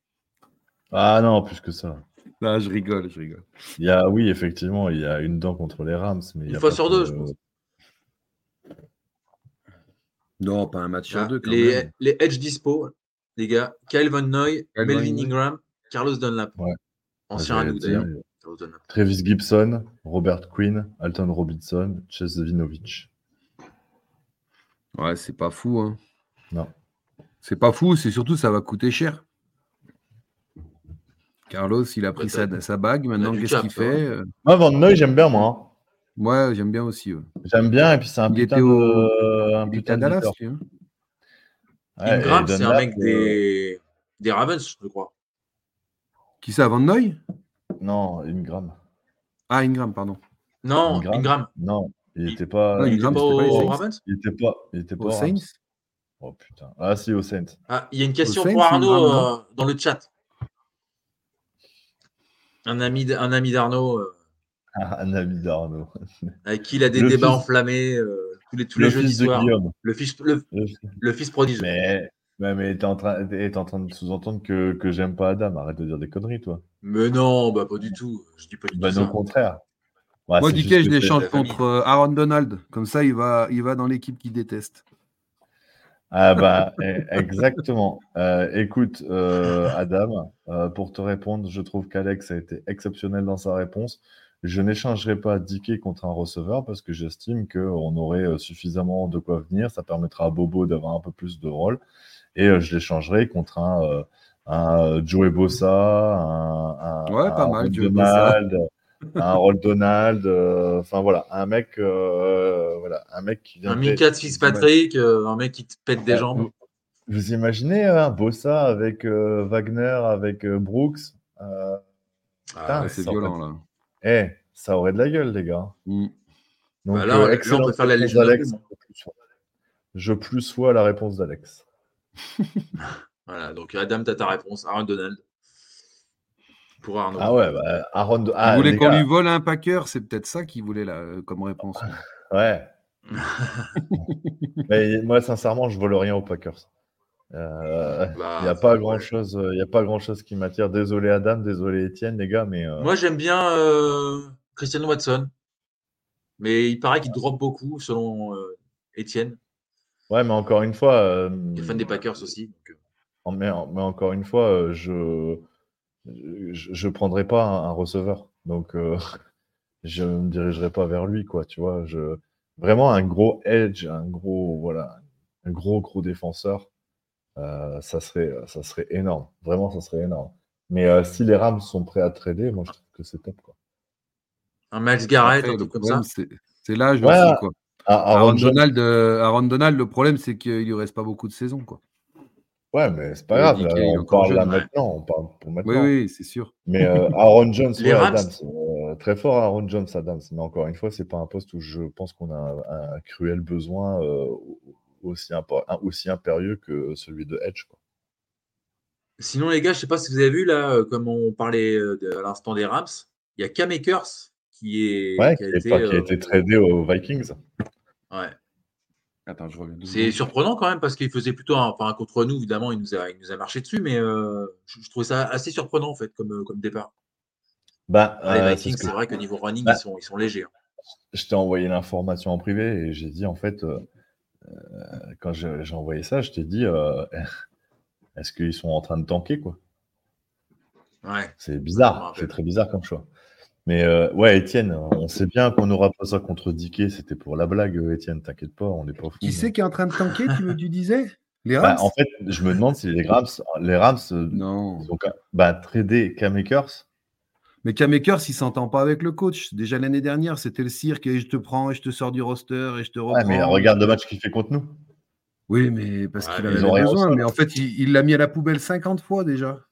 Ah non, plus que ça.
Là, je rigole, je rigole.
Il y a, oui, effectivement, il y a une dent contre les Rams, mais il y
Une
a
fois sur
de-
deux, je pense.
Non, pas un match sur deux quand
les,
même.
les Edge Dispo, les gars. Kyle Van Noy,
Kyle
Melvin. Ingram, Carlos Dunlap.
Ouais.
Ancien
J'allais
à nous,
dire,
d'ailleurs. Carlos Dunlap.
Travis Gibson, Robert Quinn, Alton Robinson, Chase Vinovich.
Ouais, c'est pas fou. Hein.
Non.
C'est pas fou, c'est surtout ça va coûter cher. Carlos, il a pris
Ouais,
sa, sa bague. Maintenant, qu'est-ce qu'il
toi,
fait Euh,
Moi, Van Noy, j'aime bien, moi. Hein.
Ouais, j'aime bien aussi. ouais.
J'aime bien, et puis c'est un
Il
putain
était
de.
au-
un
Il était à Dallas, tu vois.
Ouais,
Ingram, c'est un mec
euh,
des, des Ravens, je crois.
Qui ça, Van Noy?
Non, Ingram.
Ah, Ingram, pardon.
Non,
Ingram?
Ingram.
Non, il
Il-
était pas.
Non,
Il
Ingram,
était pas
Saints.
Ravens?
Il était pas. Il était pas. Rams.
Saints?
Oh putain. Ah si, au Saints.
Ah, il y a une question
Saints,
pour Arnaud
Ingram,
euh, dans le chat. Un ami, d'Arnaud euh, <laughs>
un ami d'Arnaud.
avec qui il a des
Le
débats
fils-
enflammés euh, tous les, tous
Le
les jeudis soirs.
Guillaume.
Le fils, le,
Le-
le fils prodige.
Mais, mais, mais t'es en train, t'es en train de sous-entendre que, que j'aime pas Adam. Arrête de dire des conneries, toi.
Mais non, bah pas du tout. Je dis pas du
Bah
tout
non,
ça.
au contraire. Ouais,
Moi, Dickey, je l'échange contre euh, Aaron Donald. Comme ça, il va, il va dans l'équipe qu'il déteste.
Ah bah <laughs> eh, exactement. Euh, écoute, euh, Adam, euh, pour te répondre, je trouve qu'Alex a été exceptionnel dans sa réponse. Je n'échangerai pas Dickey contre un receveur parce que j'estime qu'on aurait euh, suffisamment de quoi venir. Ça permettra à Bobo d'avoir un peu plus de rôle. Et euh, je l'échangerai contre un, euh, un Joey Bossa, un, un,
Ouais, pas
un
mal.
Donald, un Roll Donald. euh, Enfin voilà, un mec, euh, voilà, un mec qui
Un
viendrait-
Minka de Fitzpatrick, euh, un mec qui te pète des jambes.
vous- Vous imaginez un Bossa avec euh, Wagner, avec euh, Brooks euh,
Ah,
Ouais, c'est violent, là.
Eh, ça aurait de la gueule, les gars.
Mm.
Donc,
Bah là,
euh,
on- là, on
excellente
peut faire la
réponse
Légion
d'Alex.
d'Homme.
Je plus sois la réponse d'Alex. <laughs>
Voilà, donc Adam, t'as ta réponse. Aaron Donald. Pour Arnaud.
Ah ouais, bah, Aaron.
Il
Ah,
voulait
les
qu'on lui vole un Packer, c'est peut-être ça qu'il voulait là, euh, comme réponse.
Ouais. <laughs> Mais moi, sincèrement, je vole rien aux Packers. Euh,
Bah,
Il n'y a pas <laughs> grand chose, il y a pas grand chose qui m'attire. Désolé Adam, désolé Étienne, les gars, mais euh,
Moi, j'aime bien euh, Christian Watson. Mais il paraît qu'il drop beaucoup, selon euh, Étienne,
ouais, mais encore une fois, euh,
qui est fan des Packers aussi. donc, euh,
Mais, mais encore une fois, euh, je je, je prendrai pas un, un receveur. Donc, euh, <laughs> je ne me dirigerai pas vers lui, quoi. Tu vois, je vraiment un gros edge, un gros voilà, un gros gros défenseur, euh, ça serait ça serait énorme. Vraiment, ça serait énorme. Mais euh, si les Rams sont prêts à trader, moi je trouve que c'est top, quoi.
Un Miles Garrett,
Après,
un
le
truc comme
problème,
ça.
c'est l'âge
Ouais,
aussi, quoi.
Ah,
Aaron Donald, euh, Aaron Donald, le problème, c'est qu'il lui reste pas beaucoup de saisons, quoi.
Ouais, mais c'est pas grave. Là, on parle là
jeune,
ouais.
maintenant. On parle pour
Oui,
maintenant.
oui, c'est sûr.
Mais euh, Aaron Jones, <laughs>
Les
ouais,
Rams-
Adams, euh, très fort Aaron Jones, Adams. Mais encore une fois, c'est pas un poste où je pense qu'on a un, un cruel besoin euh, aussi, impérieux que celui de Edge. Quoi.
Sinon, les gars, je sais pas si vous avez vu là, euh, comme on parlait euh, de- à l'instant des Rams, il y a Cam Akers qui est
Ouais,
qui a été,
pas- qui a
euh,
été tradé aux Vikings.
ouais.
Attends, je
C'est surprenant quand même parce qu'il faisait plutôt, un- enfin contre nous évidemment, il nous a, il nous a marché dessus, mais euh, je, je trouvais ça assez surprenant en fait comme, comme départ.
Bah,
Ah, les Vikings,
c'est ce
c'est
que-
vrai que niveau running,
Bah.
ils, sont, ils sont légers. hein.
je t'ai envoyé l'information en privé et j'ai dit en fait, euh, quand je- j'ai envoyé ça, je t'ai dit, euh, <laughs> est-ce qu'ils sont en train de tanker quoi?
Ouais.
C'est bizarre, c'est très bizarre comme choix. Mais euh, ouais, Étienne, on sait bien qu'on n'aura pas ça contre Dickey. C'était pour la blague, euh, Étienne. T'inquiète pas, on n'est pas fou.
Qui c'est qui est en train de tanker, tu, me- tu disais? Les
Bah,
Rams?
en fait, je me demande si les Rams, les Rams, euh,
Non.
ils ont quand- bah, tradé Cam Akers.
Mais Cam Akers, il s'entend pas avec le coach. Déjà l'année dernière, c'était le cirque et je te prends et je te sors du roster et je te reprends.
Ouais, mais regarde le match qu'il fait contre nous.
Oui, mais parce
Ouais,
qu'il avait besoin. Mais en fait, il l'a mis à la poubelle 50 fois déjà.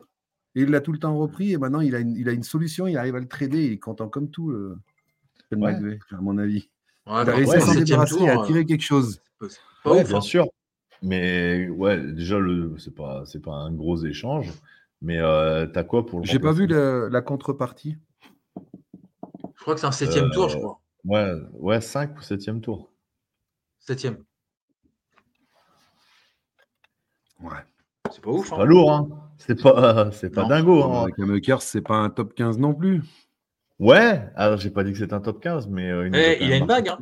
Et il l'a tout le temps repris. Et maintenant, il a une, il a une solution. Il arrive à le trader. Il est content comme tout, le
Ouais.
McVay, à mon avis.
Ouais,
il a réussi à s'en
le
débarrasser,
tour,
à tirer quelque chose.
pas ouf,
bien
hein.
sûr. Mais ouais, déjà, le, c'est pas, c'est pas un gros échange. Mais euh, t'as quoi pour le
J'ai pas vu la contrepartie.
Je crois que c'est un septième tour, je
Euh,
crois.
Ouais, ouais, 5 ou 7 tour.
Septième.
Ouais.
C'est pas ouf.
C'est
hein.
pas lourd, hein. C'est pas, <laughs> c'est pas
Non.
dingo. Hein.
Cam Akers, c'est pas un top 15 non plus.
Ouais, alors j'ai pas dit que c'était un top 15, mais euh, il
Eh, il a une bague. Hein.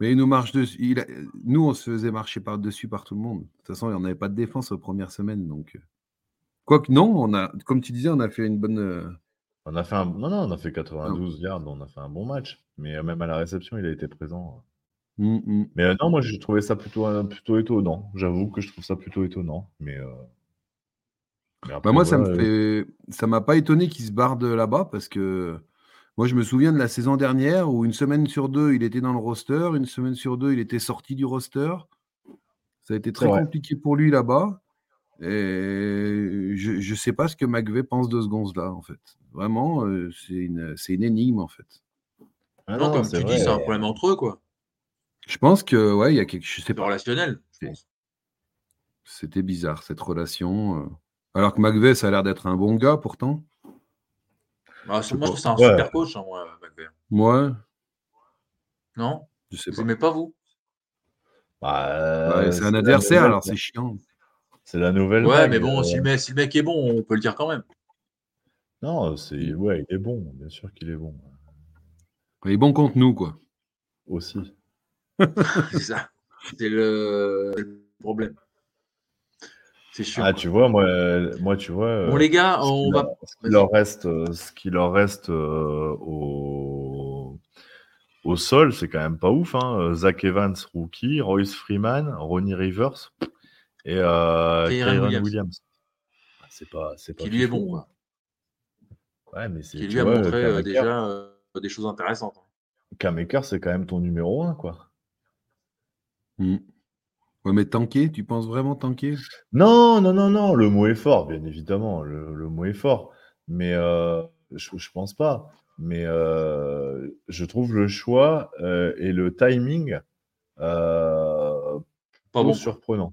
Mais il nous marche dessus. il a- Nous, on se faisait marcher par-dessus par tout le monde. De toute façon, on n'avait pas de défense aux premières semaines. Donc... Quoique, non, on a, comme tu disais, on a fait une bonne. euh,
On a fait un... Non, non, on a fait 92 yards, on a fait un bon match. Mais euh, même à la réception, il a été présent.
hum, hum.
Mais euh, non, moi, j'ai trouvé ça plutôt, plutôt étonnant. J'avoue que je trouve ça plutôt étonnant. Mais, euh, mais après,
Bah, moi, ça me fait, ça m'a pas étonné qu'il se barre de là-bas parce que moi, je me souviens de la saison dernière où une semaine sur deux, il était dans le roster, une semaine sur deux, il était sorti du roster. Ça a été très compliqué pour lui là-bas. Et je, je sais pas ce que McVeigh pense de ce gonze-là, en fait. Vraiment, euh, c'est une, énigme, en fait.
ah
non, comme tu dis, c'est un problème entre eux, quoi.
Je pense que, ouais, il y a quelque, sais
C'est
pas.
relationnel, je pense.
C'était bizarre cette relation. euh. Alors que McVeigh, ça a l'air d'être un bon gars pourtant.
Bah, moi, je trouve que c'est un
Ouais.
super coach, hein, moi, McVay.
Ouais,
Non?
Je sais
Vous
pas.
aimez pas, vous?
Bah,
Ouais,
euh,
c'est un adversaire, alors c'est chiant.
C'est la nouvelle.
Ouais,
vague,
mais bon,
euh,
si, le mec, si le mec est bon, on peut le dire quand même.
Non, c'est ouais, il est bon, bien sûr qu'il est bon.
Il est bon contre nous, quoi.
Aussi. <laughs>
C'est ça. C'est le... le problème. C'est chiant.
Ah,
quoi.
tu vois, moi, moi tu vois.
Bon,
euh,
les gars,
ce
on
qu'il
va.
leur- ce qu'il leur reste, euh, ce qui leur reste euh, au... au sol, c'est quand même pas ouf. Hein. Zach Evans, rookie, Royce Freeman, Ronnie Rivers et euh,
Kyren Williams.
Williams. Ah, C'est pas, c'est pas
Qui lui est bon,
hein.
quoi.
Ouais, mais c'est.
Qui
tu
lui a
vois,
montré euh, déjà euh, des choses intéressantes.
Cam Akers, c'est quand même ton numéro 1, quoi.
Hmm. Ouais, mais tanker, tu penses vraiment tanker
Non, non, non, non, le mot est fort, bien évidemment, le, le mot est fort, mais euh, je, je pense pas. Mais euh, je trouve le choix euh, et le timing euh,
Pas bon.
surprenant.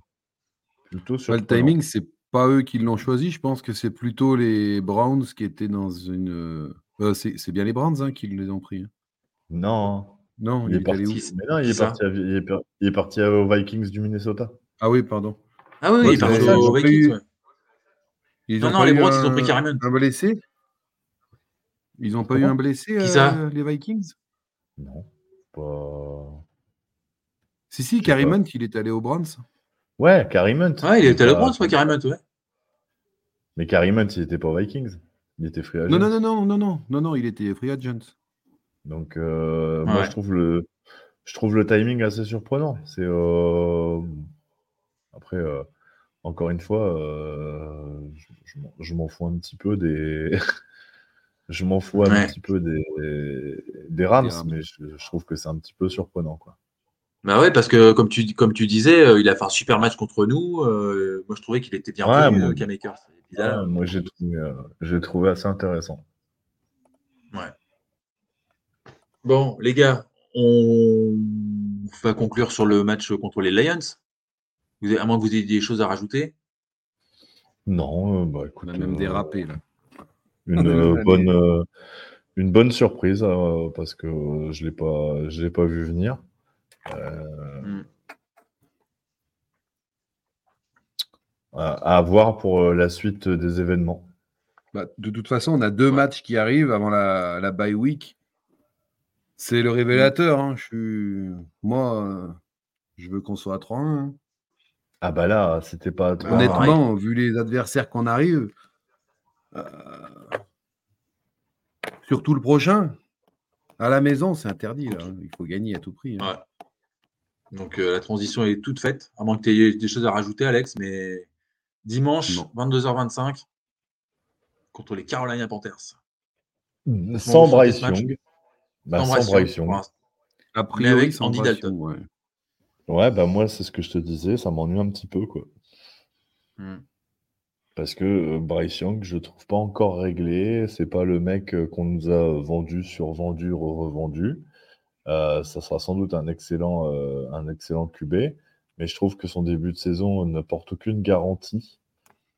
Plutôt.
Le timing, c'est pas eux qui l'ont choisi. Je pense que c'est plutôt les Browns qui étaient dans une. euh, c'est c'est bien les Browns hein, qui les ont pris. hein.
Non,
Non,
il
il
est
est allé où?
Parti. Mais non, il est parti, à- il est, par- il est parti aux Vikings du Minnesota.
Ah oui, pardon.
Ah oui,
Ouais,
il est parti aux Vikings.
eu-
ouais.
Ils
Non,
ont
non,
pas
les Browns, ils ont pris Carmen.
Un blessé? Ils n'ont pas eu un blessé,
Qui ça?
euh, les Vikings?
Non, pas.
Si, si. Hunt, il est allé aux Browns.
Ouais, Karim Hunt.
Ouais, il était à la
pas-
Browns, ouais, carrément, ouais.
Mais Karim Hunt, il était pas aux Vikings. Il était free agent.
Non, non, non, non, non, non, non, non, il était free agent.
Donc, euh, moi, je trouve le, je trouve le timing assez surprenant. C'est euh, après, euh, encore une fois, euh, je, je m'en- je m'en fous un petit peu des, <laughs> je m'en fous un
Ouais.
petit peu des, des Rams,
Des Rams.
mais je, je trouve que c'est un petit peu surprenant, quoi.
Bah ouais, parce que comme tu, comme tu disais, euh, il a fait un super match contre nous. euh, moi, je trouvais qu'il était bien
Ouais, moi-
euh, là,
Ouais, moi, j'ai trouvé, euh, j'ai trouvé assez intéressant.
Bon, les gars, on va conclure sur le match contre les Lions. Vous avez- à moins que vous ayez des choses à rajouter?
Non, euh, bah
On
écoute,
a même
euh,
dérapé là.
une euh, bonne, euh, une bonne surprise euh, parce que je l'ai pas, je l'ai pas vu venir. Euh,
Mm.
à, voir pour euh, la suite des événements.
Bah, de toute façon, on a deux matchs qui arrivent avant la, la bye week. C'est le révélateur. hein. Je suis... Moi, euh, je veux qu'on soit à 3-1. hein.
Ah bah là, c'était pas.
Bah,
Honnêtement, vu les adversaires qu'on arrive, euh, surtout le prochain, à la maison, c'est interdit. Là. hein. Il faut gagner à tout prix. hein.
Ouais. Donc euh, la transition est toute faite, à moins que tu aies des choses à rajouter, Alex. Mais dimanche,
Non.
22h25, contre les Carolina Panthers.
sans Bryce Young. Bah,
Sans
sans
Bryce Young,
Young.
pour l'instant.
A priori,
avec
sans
Andy Dalton.
Ouais.
Ouais, bah moi, c'est ce que je te disais, ça m'ennuie un petit peu, quoi.
Hmm.
Parce que euh, Bryce Young, je trouve pas encore réglé. C'est pas le mec euh, qu'on nous a vendu, survendu, re-revendu. Euh, ça sera sans doute un excellent, euh, un excellent QB, mais je trouve que son début de saison ne porte aucune garantie.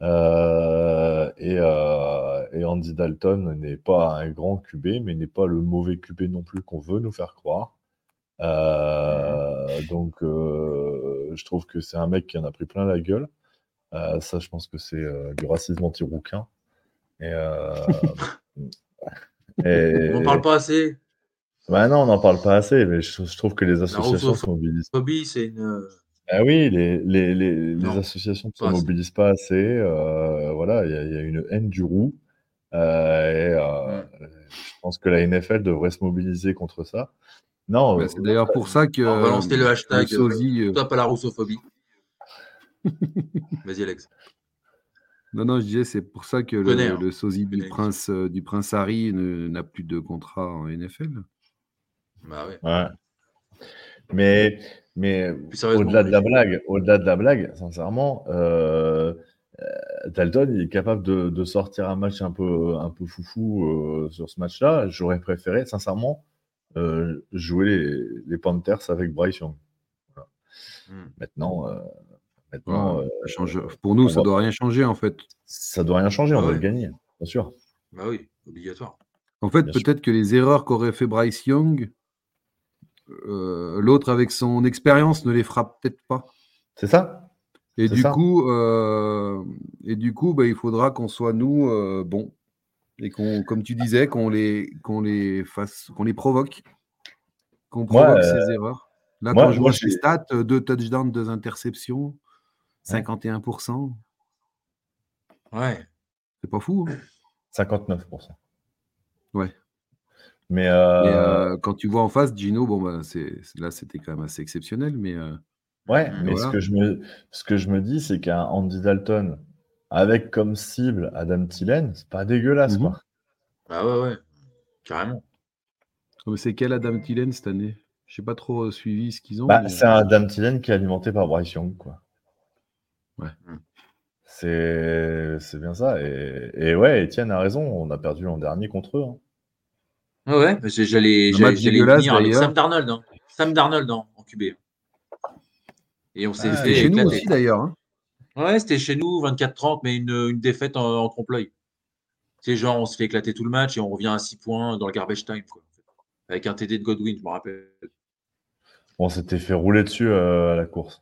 Euh, et, euh, et Andy Dalton n'est pas un grand QB, mais n'est pas le mauvais QB non plus qu'on veut nous faire croire. Euh, donc, je trouve que c'est un mec qui en a pris plein la gueule. Ça, je pense que c'est du racisme anti-rouquin. Et, <laughs> et-
On parle pas assez.
Bah non, on n'en parle pas assez, mais je, je trouve que les associations se mobilisent.
C'est une. euh,
Ah oui, les, les, les, les
Non,
associations ne se mobilisent pas assez. euh, voilà, il y, a- il y a une haine du roux. euh, et euh, je pense que la NFL devrait se mobiliser contre ça. Non,
Bah, c'est d'ailleurs pour ça que.
On va lancer le hashtag,
sosie,
à la russophobie. <laughs> Vas-y, Alex.
Non, non, je disais, c'est pour ça que le,
connais, hein.
le sosie du prince, du prince Harry n'a plus de contrat en NFL.
Bah. Ouais.
Mais, mais au-delà de la blague, au-delà de la blague, sincèrement, euh, euh, Dalton il est capable de, de sortir un match un peu, un peu foufou euh, sur ce match-là. J'aurais préféré, sincèrement, euh, jouer les, les Panthers avec Bryce Young. Voilà.
Hmm.
Maintenant, euh, maintenant
Ouais,
euh,
ça change- Pour nous, ça
va-
doit rien changer en fait.
ça doit rien changer, on
Ah
va
ouais.
le gagner, bien sûr.
Bah oui, obligatoire.
En fait, peut-être que les erreurs qu'aurait fait Bryce Young, l'autre avec son expérience ne les fera peut-être pas.
C'est ça
Et du
ça.
coup, euh, et du coup, bah, il faudra qu'on soit nous euh, bons et qu'on, comme tu disais, qu'on les, qu'on les fasse, qu'on les provoque, qu'on provoque
euh,
ces erreurs. Là,
moi-
quand je vois ces stats, euh, deux touchdowns, deux interceptions, 51%,
Ouais.
c'est pas fou. hein.
59%.
Ouais.
Mais, euh,
Et euh, quand tu vois en face, Gino, bon, bah, c'est, là, c'était quand même assez exceptionnel, mais euh,
Ouais, mais
voilà.
ce, que je me, ce que je me dis, c'est qu'un Andy Dalton avec comme cible Adam Thielen, c'est pas dégueulasse,
Mhm.
quoi.
Bah ouais, ouais. Carrément.
oh, mais c'est quel Adam Thielen cette année? Je n'ai pas trop suivi ce qu'ils ont.
Bah,
mais-
c'est un Adam Thielen qui est alimenté par Bryce Young, quoi.
Ouais.
Mm.
C'est c'est bien ça. Et, et ouais, Étienne a raison, on a perdu l'an dernier contre eux. hein.
Ouais, ouais. parce que J'allais finir avec. Sam Darnold. hein. Sam Darnold en, en QB. Et on s'est
Ah,
fait
C'était chez nous
éclater.
aussi d'ailleurs. hein.
Ouais, c'était chez nous, 24-30, mais une, une défaite en, en trompe-l'œil. C'est genre, on se fait éclater tout le match et on revient à 6 points dans le garbage time. Quoi, avec un TD de Godwin, je me rappelle.
On s'était fait rouler dessus euh, à la course.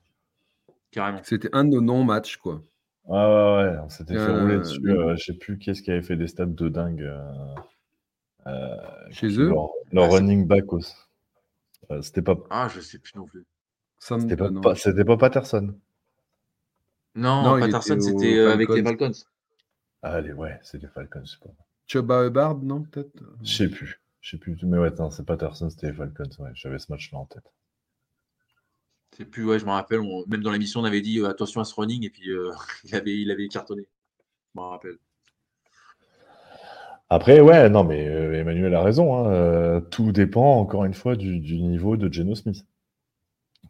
Carrément.
C'était un de nos non-matchs. quoi.
Ouais, ouais, ouais, on s'était fait
Euh,
rouler dessus. euh, je sais plus qui est-ce qui avait fait des stats de dingue. Euh, euh,
Chez eux
Leur, running back aussi. Euh, c'était pas,
Ah, je sais plus non plus.
C'était pas,
non.
pas- c'était pas Patterson.
Non, Patterson, c'était euh, avec les
Falcons.
Allez, ouais, c'est les Falcons, je sais pas.
Chuba Hubbard, non, peut-être?
Je sais plus. Je sais plus, mais ouais, c'est Patterson, c'était les Falcons. Ouais, j'avais ce match-là en tête.
C'est plus, ouais, je me rappelle, on- même dans l'émission, on avait dit euh, attention à ce running et puis euh, <laughs> il, avait, il avait cartonné. Je me rappelle.
Après, ouais, non, mais euh, Emmanuel a raison. hein, euh, tout dépend, encore une fois, du, du niveau de Geno Smith.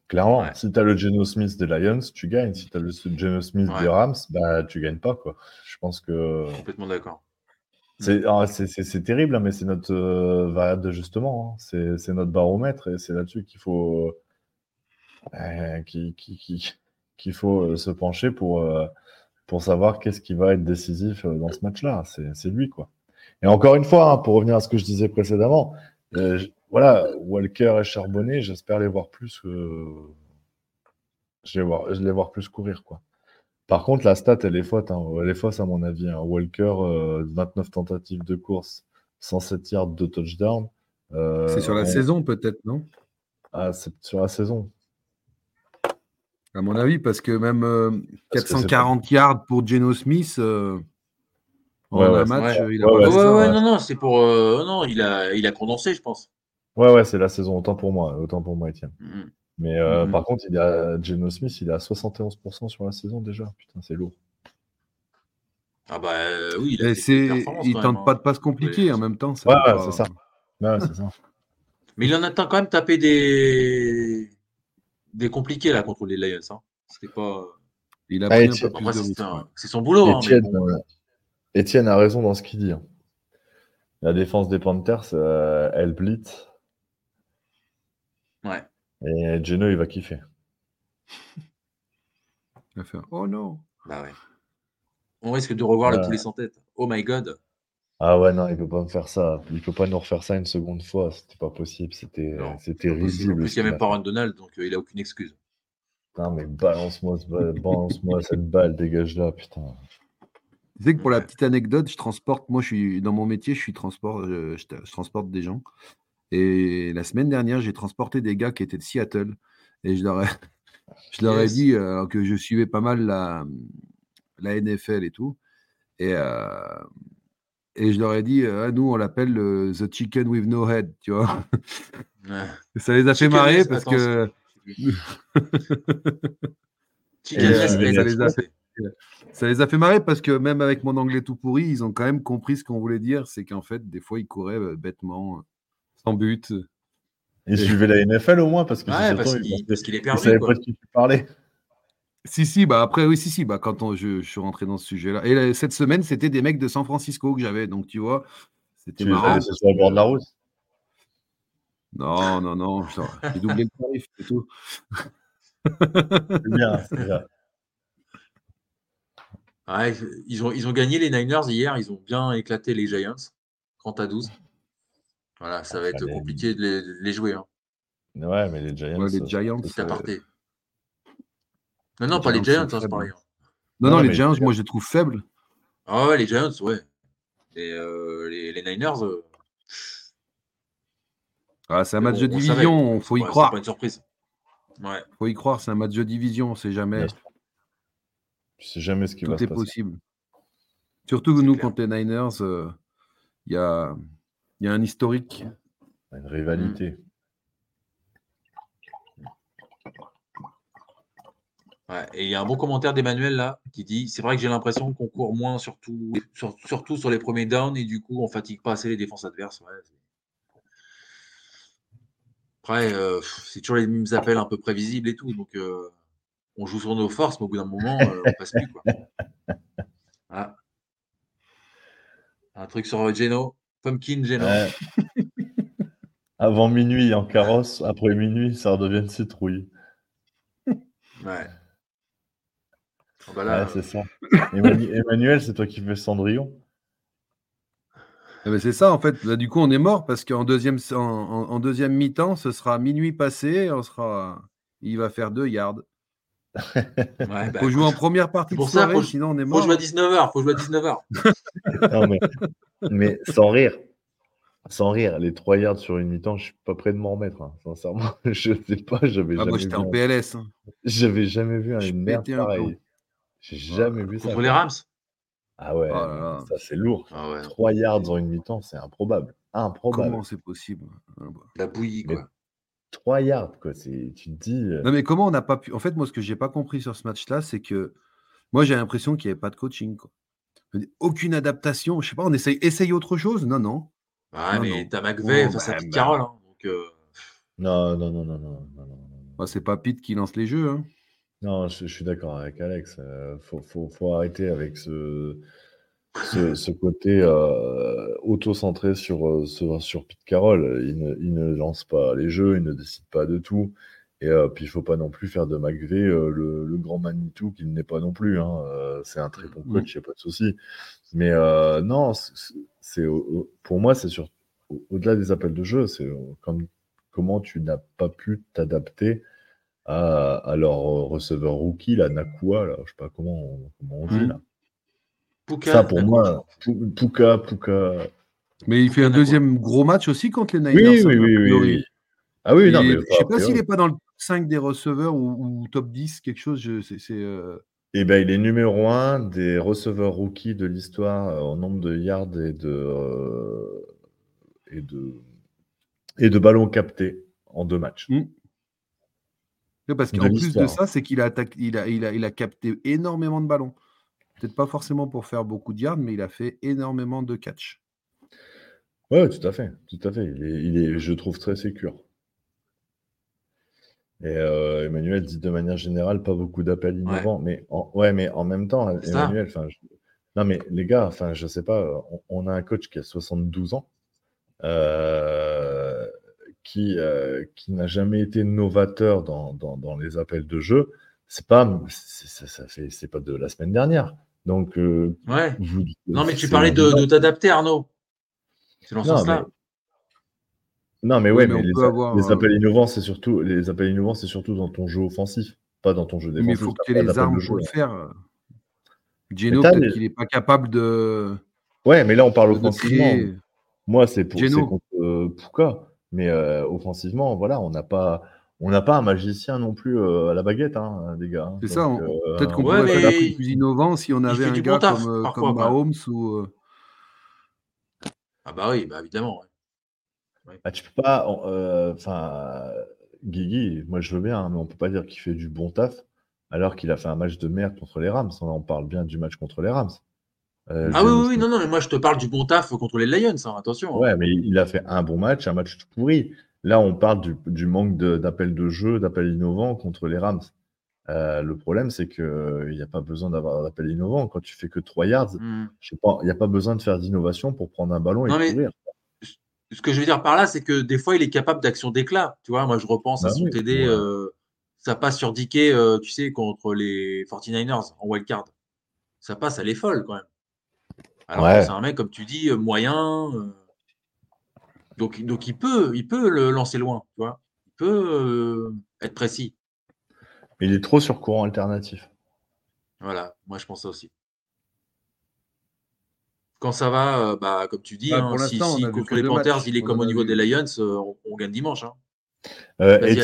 Clairement,
Ouais.
si tu as le Geno Smith des Lions, tu gagnes. Si tu as le Geno Smith
Ouais.
des Rams, bah, tu gagnes pas. Quoi. Je pense que
Complètement d'accord.
c'est ah, terrible, hein, mais c'est notre euh, variable d'ajustement. hein. C'est notre baromètre et c'est là-dessus qu'il faut, qu'il faut se pencher pour, pour savoir qu'est-ce qui va être décisif dans ce match-là. C'est lui, quoi. Et encore une fois, hein, pour revenir à ce que je disais précédemment, euh, voilà, Walker et Charbonnet, j'espère les voir plus. euh, je, les voir, je les voir plus courir, quoi. Par contre, la stat, elle est fausse, hein, elle est fausse à mon avis. hein. Walker, euh, 29 tentatives de course, 107 yards de touchdown. Euh,
C'est sur la
on-
saison, peut-être, non?
Ah, c'est sur la saison.
À mon avis, parce que même euh,
Parce que c'est
440 yards pour Geno Smith, euh,
Ouais, ouais,
un match,
ouais.
euh, il a
Ouais, ouais,
ça.
non, non, c'est pour. euh, non, il a, il a condensé, je pense.
Ouais, ouais, c'est la saison. Autant pour moi, autant pour moi, Étienne.
Mhm.
Mais euh,
Mhm.
par contre, il a Geno Smith, il est à 71% sur la saison déjà. Putain, c'est lourd.
Ah bah euh, oui, il a
il tente
même,
pas
hein.
de passes compliquées en même temps. ça
Ouais,
pas-
c'est ça. Ouais, c'est ça.
Mais il en a quand même tapé des des compliqués là contre les Lions. Hein. C'était pas.
Il a
Ah,
pris un
Etienne-
peu plus
Après,
de
c'est son boulot. hein, mais
Étienne, euh, a raison dans ce qu'il dit. hein. La défense des Panthers, euh, elle blitz.
ouais.
Et Geno, il va kiffer.
Il va faire, Oh non
Bah ouais. On risque de revoir le
Ouais.
poulet sans tête. Oh my god.
Ah ouais, non, il peut pas me faire ça. Il peut pas nous refaire ça une seconde fois. C'était pas possible. C'était
Non,
c'était
En plus,
risible.
en plus, il n'y a
qu'il
même pas. Ron Donald, donc euh, il a aucune excuse.
Putain, mais balance-moi ce ba- balance-moi cette balle, dégage là, putain.
Tu sais que pour la petite anecdote, je transporte, moi je suis dans mon métier, je suis transport, euh, je, je transporte des gens. Et la semaine dernière, j'ai transporté des gars qui étaient de Seattle. Et je leur ai, <laughs> je leur ai
Yes.
dit euh, que je suivais pas mal la, la NFL et tout. Et, euh, et je leur ai dit, euh, Ah, nous on l'appelle euh, The Chicken with No Head, tu vois.
Ouais. <laughs>
Ça les a fait marrer parce que <laughs>
Chicken
Et, euh, ça
les a
c'est-
ça les a fait marrer parce que même avec mon anglais tout pourri, ils ont quand même compris ce qu'on voulait dire, c'est qu'en fait, des fois, ils couraient euh, bêtement, euh, sans but.
Il suivait la NFL au moins parce que
Ouais, parce qu'il
il,
parce qu'il est perdu.
savait
quoi.
pas de qui tu parlais.
Si, si, bah après, oui, si, si, bah quand on- je, je suis rentré dans ce sujet-là. Et là, cette semaine, c'était des mecs de San Francisco que j'avais, donc tu vois, c'était marrant.
sur le bord de la route.
Non, non, non, je- j'ai doublé le tarif, c'est tout.
C'est bien, c'est bien.
Ouais, ils, ont, ils ont gagné les Niners hier, ils ont bien éclaté les Giants, 30 à 12. Voilà, ça va être compliqué de les, de les jouer. Hein.
Ouais, mais les Giants.
Ouais, les Giants.
C'est aparté. Non, non,
les
pas les
Giants
hein, c'est
faibles.
pareil. hein.
Non,
Non,
les Giants, moi, je les trouve faibles.
Ah ouais, les Giants, ouais. Et euh, les, les Niners, euh,
Ah, c'est un match
bon,
de division, faut y
Ouais, c'est
croire.
pas une surprise. Ouais.
Faut y croire, c'est un match de division, on sait jamais.
Tu sais jamais ce qui
Tout
va se
est
passer.
possible. Surtout que nous,
clair.
contre les Niners, euh, il y, a, il y a un historique.
Une rivalité.
Ouais, et il y a un bon commentaire d'Emmanuel là qui dit c'est vrai que j'ai l'impression qu'on court moins surtout, sur- surtout sur les premiers downs et du coup on fatigue pas assez les défenses adverses. Ouais, Après, euh, c'est toujours les mêmes appels un peu prévisibles et tout, donc euh, on joue sur nos forces, mais au bout d'un moment, euh, on passe plus quoi. <laughs> Ah. Un truc sur euh, Geno, Pumpkin Geno.
Ouais. <laughs> Avant minuit en carrosse, après minuit, ça redevient une citrouille.
Ouais. Ah bah là,
Ouais, c'est ça. Emmanuel, <laughs> Emmanuel, c'est toi qui fais Cendrillon.
Eh ben, c'est ça, en fait. Là, du coup, on est mort parce qu'en deuxième, en deuxième mi-temps, ce sera minuit passé. On sera, il va faire deux yards.
Ouais, bah,
faut jouer en première partie
c'est
de
pour ça, faut-
sinon on est
faut
mort.
jouer à 19h, faut jouer à 19h. <laughs>
Non, mais, mais sans rire. Sans rire, les trois yards sur une mi-temps, je suis pas prêt de m'en remettre. hein. Sincèrement, <laughs> je sais pas, j'avais
Ah,
jamais,
moi,
vu
j'étais en
un-
PLS. hein.
j'avais jamais vu
Je
une merde pareille. J'ai jamais vu ça.
Contre les Rams
Ah ouais,
Oh là là.
ça c'est lourd.
Ah ouais.
3 yards en une mi-temps, c'est improbable. improbable.
Comment c'est possible? Ah bah.
La bouillie,
Mais-
quoi.
3 yards, quoi. C'est, tu te dis. euh,
Non, mais comment on n'a pas pu. En fait, moi, ce que j'ai pas compris sur ce match-là, c'est que moi, j'ai l'impression qu'il n'y avait pas de coaching. Quoi. Aucune adaptation. Je sais pas, on essaye, essaye autre chose? Non, non. Non,
mais t'as McVeigh face à Pete. Carroll. hein, donc, euh,
Non, non, non, non, non, non, non, non.
Bah, c'est pas Pete qui lance les jeux. hein.
Non, je, je suis d'accord avec Alex. Euh, faut, faut, faut arrêter avec ce, ce, ce côté euh, auto-centré sur, euh, sur, sur Pete Carroll. Il ne, il ne lance pas les jeux, il ne décide pas de tout. Et euh, puis, il faut pas non plus faire de McVeigh euh, le, le grand Manitou qu'il n'est pas non plus. hein. Euh, c'est un très bon coach, il n'y a pas de souci. Mais euh, non, c'est, pour moi, c'est sur, au- au-delà des appels de jeu, c'est comme, comment tu n'as pas pu t'adapter à, à leur receveur rookie, la Nakua, là, je sais pas comment on, comment on dit
Mhm.
là.
Puka,
Ça pour
Nakua,
moi, Pu- Puka, Puka.
Mais il fait un deuxième gros match aussi contre les Niners.
oui,
hein,
oui, oui, oui. Ah oui, non, mais
je sais
a
pas s'il n'est pas dans le top 5 des receveurs ou, ou top 10, quelque chose. Je, c'est, c'est, euh,
Eh ben, il est numéro un des receveurs rookies de l'histoire euh, en nombre de yards et de, euh, et de, et de ballons captés en deux matchs.
Mm. Parce qu'en plus de ça, c'est qu'il a, attaqué- il a, il a, il a capté énormément de ballons. Peut-être pas forcément pour faire beaucoup de yards, mais il a fait énormément de catch.
Ouais, tout à fait, tout à fait. Il est, il est, je trouve, très sécure. Et euh, Emmanuel dit de manière générale pas beaucoup d'appels innovants, mais en, ouais, mais en même temps. Emmanuel, enfin, je- non mais les gars, enfin, je sais pas, on, on a un coach qui a 72 ans, euh, qui, euh, qui n'a jamais été novateur dans, dans, dans les appels de jeu. C'est pas, ça, ça fait, c'est pas de la semaine dernière. Donc, euh,
Ouais.
vous-
Non, mais tu parlais de, t'adapter, Arnaud. C'est dans ce
Non,
sens-là.
Non, mais
Oui,
ouais,
mais
mais,
on
les,
avoir,
les
euh,
appels innovants, c'est surtout les appels innovants, c'est surtout dans ton jeu offensif, pas dans ton jeu
Mais
défensif.
il faut que tu aies les armes pour le faire. Geno, peut-être
les-
qu'il n'est pas capable de,
Ouais, mais là on parle offensivement.
créer.
Moi, c'est pour c'est contre euh, Puka, mais euh, offensivement, voilà, on n'a pas, on n'a pas un magicien non plus euh, à la baguette, hein, les gars. hein.
C'est ça,
euh,
peut-être qu'on
Ouais,
pourrait
mais
faire un peu plus innovant si on
il
avait un
du
gars
bon taf,
comme, euh,
parfois,
comme. Mahomes ou. euh,
Ah bah oui, bah évidemment. ouais.
Ah, tu peux pas. euh, Enfin, Guigui, moi je veux bien, hein, mais on peut pas dire qu'il fait du bon taf alors qu'il a fait un match de merde contre les Rams. On parle bien du match contre les Rams. Euh,
Ah oui, oui, non, non, mais moi je te parle du bon taf contre les Lions, hein, attention.
Ouais, mais il a fait un bon match, un match tout pourri. Là, on parle du, du manque d'appels de, jeu, d'appels innovants contre les Rams. Euh, le problème, c'est qu'il n'y a pas besoin d'avoir d'appels innovants. Quand tu fais que 3 yards,
Hmm.
il n'y a pas besoin de faire d'innovation pour prendre un ballon et
Non,
courir.
Ce que je veux dire par là, c'est que des fois, il est capable d'action d'éclat. Tu vois, moi je repense à
Bah
son
oui,
TD,
ouais.
euh, ça passe sur Dickey, euh, tu sais, contre les 49ers en wildcard. Ça passe, elle est folle quand même. Alors
Ouais.
c'est un mec, comme tu dis, euh, moyen. Donc, donc il peut, il peut le lancer loin, tu vois. Il peut euh, être précis.
Mais il est trop sur courant alternatif.
Voilà, moi je pense ça aussi. Quand ça va, euh, bah, comme tu dis,
Bah,
hein, si, contre les Panthers,
matchs.
il est
On
comme au niveau
vu.
des Lions, euh, on, on gagne dimanche. Hein.
Euh, euh,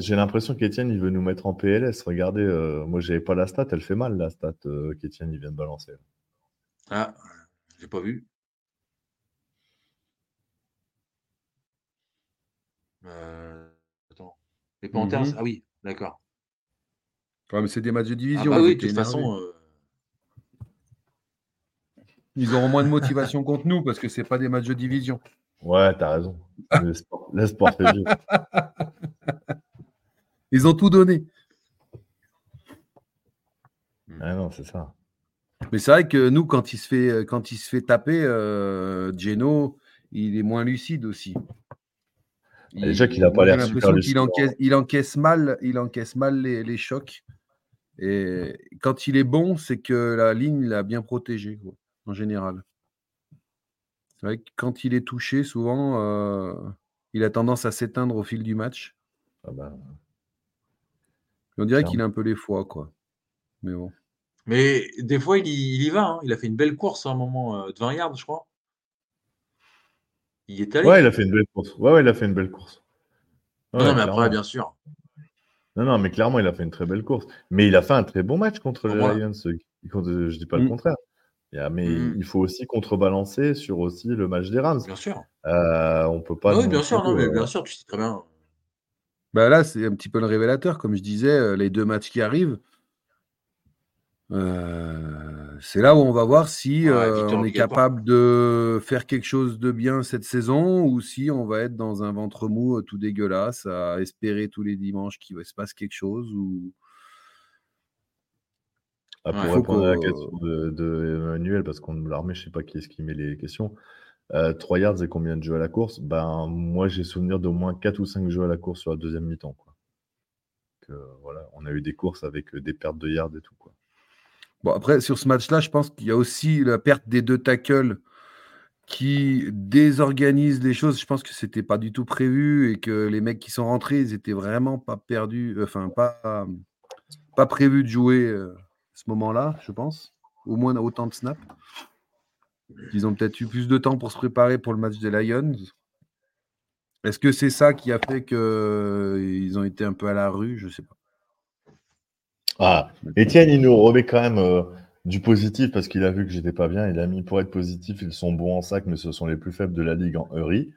j'ai l'impression qu'Étienne, il veut nous mettre en PLS. Regardez, euh, moi, j'avais pas la stat, elle fait mal, la stat euh, qu'Étienne, il vient de balancer.
Ah, j'ai pas vu. Attends. Les Panthers,
Mhm.
ah oui, d'accord.
Ouais, mais c'est des matchs de
Ah
division.
bah
ils
oui, de toute façon, euh,
Ils auront moins de <laughs> motivation contre nous parce que c'est pas des matchs de division.
Ouais, t'as raison. Le sport, le sport fait vivre. <laughs>
Ils ont tout donné.
Ah non, c'est ça.
Mais c'est vrai que nous, quand il se fait, quand il se fait taper, euh, Geno, il est moins lucide aussi. Il-
Déjà qu'il a pas l'air super
encaisse, il encaisse mal, il encaisse mal les, les chocs. Et quand il est bon, c'est que la ligne l'a bien protégé, quoi, en général. C'est vrai que quand il est touché, souvent, euh, il a tendance à s'éteindre au fil du match.
Ah bah,
on dirait qu'il a un peu les foies, quoi. Mais bon.
Mais des fois, il y, il y va. hein. Il a fait une belle course à un moment euh, de 20 yards, je crois. Il y est allé.
Ouais, il a fait une belle course. Ouais, ouais, il a fait une belle course.
non, mais
clairement.
après, bien sûr.
Non, non, mais clairement, il a fait une très belle course. Mais il a fait un très bon match contre les. Lions. euh, contre- Je dis pas le
Mm.
contraire. Mais
Mhm.
il faut aussi contrebalancer sur aussi le match des Rams.
Bien sûr.
Euh, on peut pas.
oui, bien sûr, non, mais
euh,
bien sûr, tu sais très bien.
Bah là, c'est un petit peu le révélateur, comme je disais, euh, les deux matchs qui arrivent. Euh, c'est là où on va voir si
Ouais,
euh, on est capable de faire quelque chose de bien cette saison ou si on va être dans un ventre mou euh, tout dégueulasse à espérer tous les dimanches qu'il va se passe quelque chose ou
Ah, pour
Ouais.
Répondre à la question de, de Emmanuel, parce qu'on me l'a remis, je sais pas qui est-ce qui met les questions. Euh, 3 yards et combien de jeux à la course? Ben, moi, j'ai souvenir d'au moins 4 ou 5 jeux à la course sur la deuxième mi-temps. Quoi. Donc, euh, voilà, on a eu des courses avec des pertes de yards et tout. Quoi.
Bon, après, sur ce match-là, je pense qu'il y a aussi la perte des deux tackles qui désorganise les choses. Je pense que c'était pas du tout prévu et que les mecs qui sont rentrés, ils étaient vraiment pas perdus, euh, enfin, pas, prévus de jouer euh, ce moment-là, je pense. Au moins autant de snaps. Ils ont peut-être eu plus de temps pour se préparer pour le match des Lions. Est-ce que c'est ça qui a fait qu'ils ont été un peu à la rue? Je sais pas.
Ah, Étienne, il nous remet quand même euh, du positif parce qu'il a vu que j'étais pas bien. Il a mis pour être positif, ils sont bons en sac, mais ce sont les plus faibles de la ligue en Eury.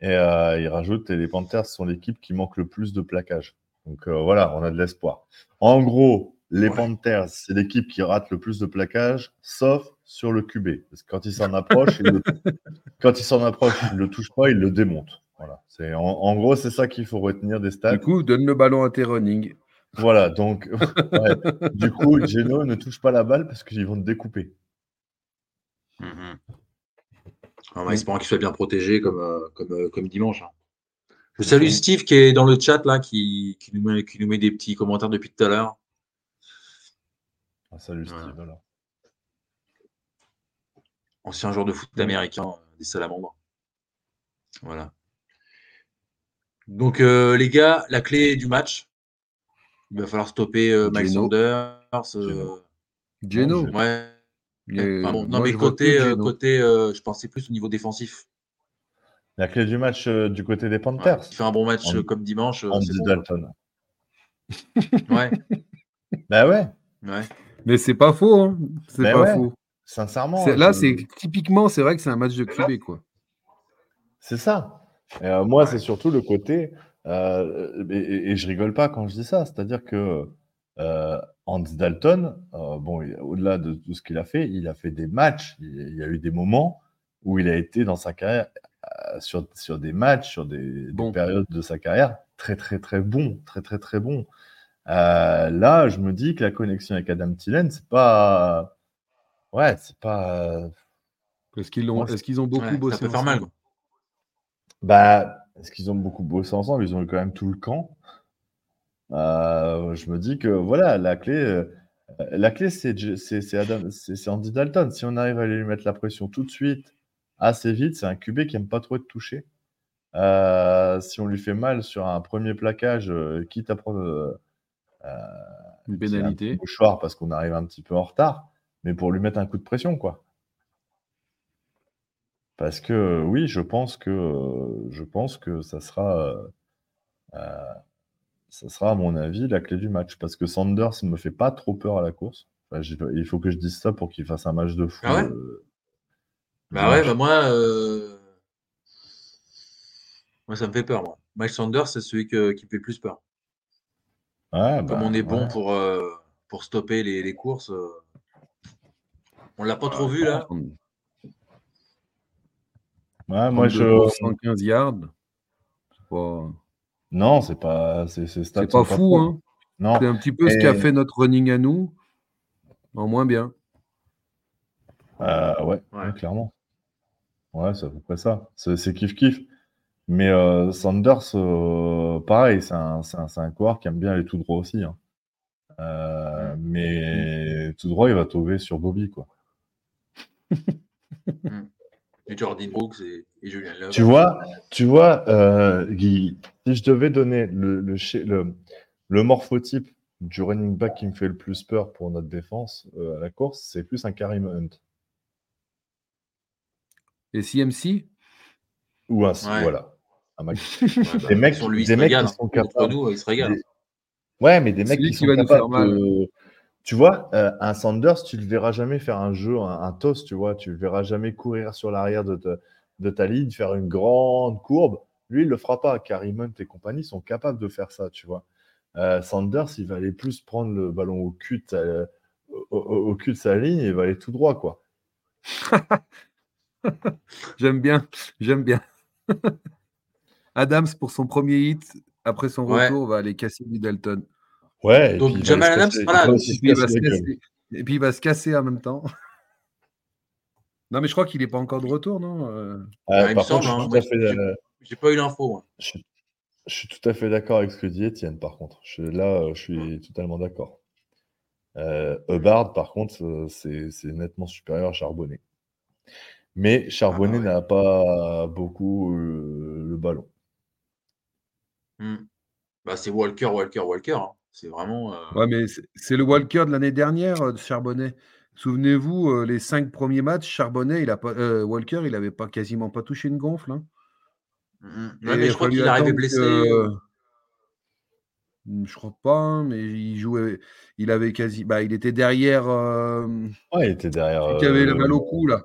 Et euh, il rajoute et les Panthers sont l'équipe qui manque le plus de plaquage. Donc euh, voilà, on a de l'espoir. En gros, les
Ouais.
Panthers, c'est l'équipe qui rate le plus de plaquage, sauf sur le QB. Parce que quand il s'en approche, il le... <laughs> quand il s'en approche, il le touche pas, il le démonte. Voilà. C'est en, en gros, c'est ça qu'il faut retenir des stats.
Du coup, donne le ballon à tes running.
Voilà, donc <laughs> ouais. du coup, Geno ne touche pas la balle parce qu'ils vont te découper.
Mhm. En espérant qu'il soit bien protégé comme, euh, comme, euh, comme dimanche. hein. Je salue Steve qui est dans le chat là, qui, qui, nous, met, qui nous met des petits commentaires depuis tout à l'heure.
Ah, salut. Steve. alors.
Ancien joueur de foot américain euh, des Salamandres. Voilà. Donc euh, les gars, la clé du match, il va falloir stopper euh, Miles
Geno.
Sanders. euh,
Geno.
Ouais. Bon, non
moi,
mais côté, euh, côté euh, je pensais plus au niveau défensif.
La clé du match euh, du côté des
Ouais.
Panthers,
Il fait un bon match comme dimanche. c'est
Andy
bon.
Dalton. <laughs>
Ouais,
Bah ouais,
ouais.
Mais c'est pas faux, hein. C'est
Mais
pas
ouais.
faux.
sincèrement.
Là,
je-
c'est typiquement, c'est vrai que c'est un match de QB, quoi.
C'est ça. Et, euh, moi, c'est surtout le côté. Euh, et, je rigole pas quand je dis ça. C'est-à-dire que euh, Andy Dalton, euh, bon, au-delà de tout ce qu'il a fait, il a fait des matchs. Il, il y a eu des moments où il a été dans sa carrière euh, sur, sur des matchs, sur des, des
Bon.
périodes de sa carrière très, très, très bon. Très, très, très bon. Euh, là, je me dis que la connexion avec Adam Thielen, c'est pas. Ouais, c'est pas.
Est-ce qu'ils,
c'est-
est-ce qu'ils ont beaucoup
Ouais,
bossé
ça peut faire mal. quoi.
Bah, est-ce qu'ils ont beaucoup bossé ensemble? Ils ont eu quand même tout le camp. Euh, je me dis que voilà, la clé, euh, la clé c'est Andy Dalton. Si on arrive à lui mettre la pression tout de suite, assez vite, c'est un QB qui aime pas trop être touché. Euh, si on lui fait mal sur un premier plaquage, quitte à prendre
Une
un
pénalité.
mouchoir parce qu'on arrive un petit peu en retard, mais pour lui mettre un coup de pression, quoi. Parce que euh, oui, je pense que euh, je pense que ça sera euh, ça sera à mon avis la clé du match parce que Sanders me fait pas trop peur à la course. Enfin, il faut que je dise ça pour qu'il fasse un match de fou.
Ah ouais?
euh,
Bah ouais, bah moi, euh, moi ça me fait peur. Moi. Miles Sanders, c'est celui que- qui me fait plus peur. Comme
bah,
on est bon
ouais.
pour, euh, pour stopper les, les courses, euh, on l'a pas trop vu là.
Ouais, moi je
115 yards. C'est pas,
non, c'est pas c'est
pas fou,
trop.
hein.
Non,
C'est un petit peu ce qu'a
Et-
fait notre running à nous, en moins bien.
Euh, ouais, clairement. Ouais, c'est à peu près ça. C'est c'est kiff-kiff. Mais euh, Sanders, euh, pareil, c'est un, c'est un, c'est un coureur qui aime bien aller tout droit aussi. hein. Euh, mais tout droit, il va tomber sur Bobby, quoi. <laughs>
Et Jordan Brooks et, et Julian Love.
Tu vois, tu vois euh, Guy, si je devais donner le, le, le, le morphotype du running back qui me fait le plus peur pour notre défense euh, à la course, c'est plus un Karim Hunt.
Et CMC
Ou un,
Ouais.
voilà. Un mec- <laughs>
Ouais, bah,
des mecs-
lui,
des mecs qui sont
hein.
Capables-
nous, il se régale.
des- Ouais, mais des mecs qui
qui
sont capables de... Tu vois, euh, un Sanders, tu le verras jamais faire un jeu, un, un toss, tu vois. Tu le verras jamais courir sur l'arrière de, ta- de ta ligne, faire une grande courbe. Lui, il le fera pas. Carrie Hunt et compagnie sont capables de faire ça, tu vois. Euh, Sanders, il va aller plus prendre le ballon au cul de sa, au, au- au cul de sa ligne et il va aller tout droit, quoi. <laughs>
J'aime bien, j'aime bien. <laughs> Adams, pour son premier hit, après son
Ouais.
retour, va aller casser Middleton.
Ouais. et
Donc,
puis il va
Jamal Adams,
casser-
voilà,
Et
se
puis, il va
casser
se casser, en même temps. <laughs> Non, mais je crois qu'il n'est pas encore de retour, non euh,
Ah,
il me
par contre,
semble,
je suis
hein,
tout
moi,
à fait,
j'ai- pas eu l'info.
je suis- je suis tout à fait d'accord avec ce que dit Étienne, par contre. Je, là, euh, je suis totalement d'accord. Euh, Hubbard, par contre, euh, c'est nettement supérieur à Charbonnet. Mais Charbonnet
ouais.
n'a pas beaucoup euh, le ballon.
Hmm. Bah, c'est Walker, Walker, Walker. hein. C'est vraiment. euh,
Ouais, mais c'est le Walker de l'année dernière, euh, de Charbonnet. Souvenez-vous, euh, les cinq premiers matchs, Charbonnet, il a pas, euh, Walker, il n'avait pas, quasiment pas touché une gonfle. hein.
Ouais,
il
mais je crois qu'il est arrivé
attendre
blessé.
que- Hmm, Je crois pas, hein, mais il jouait. Il avait quasi. Bah, il était derrière. euh,
Ouais, il était derrière.
celui qui avait le
euh,
mal au cou, là.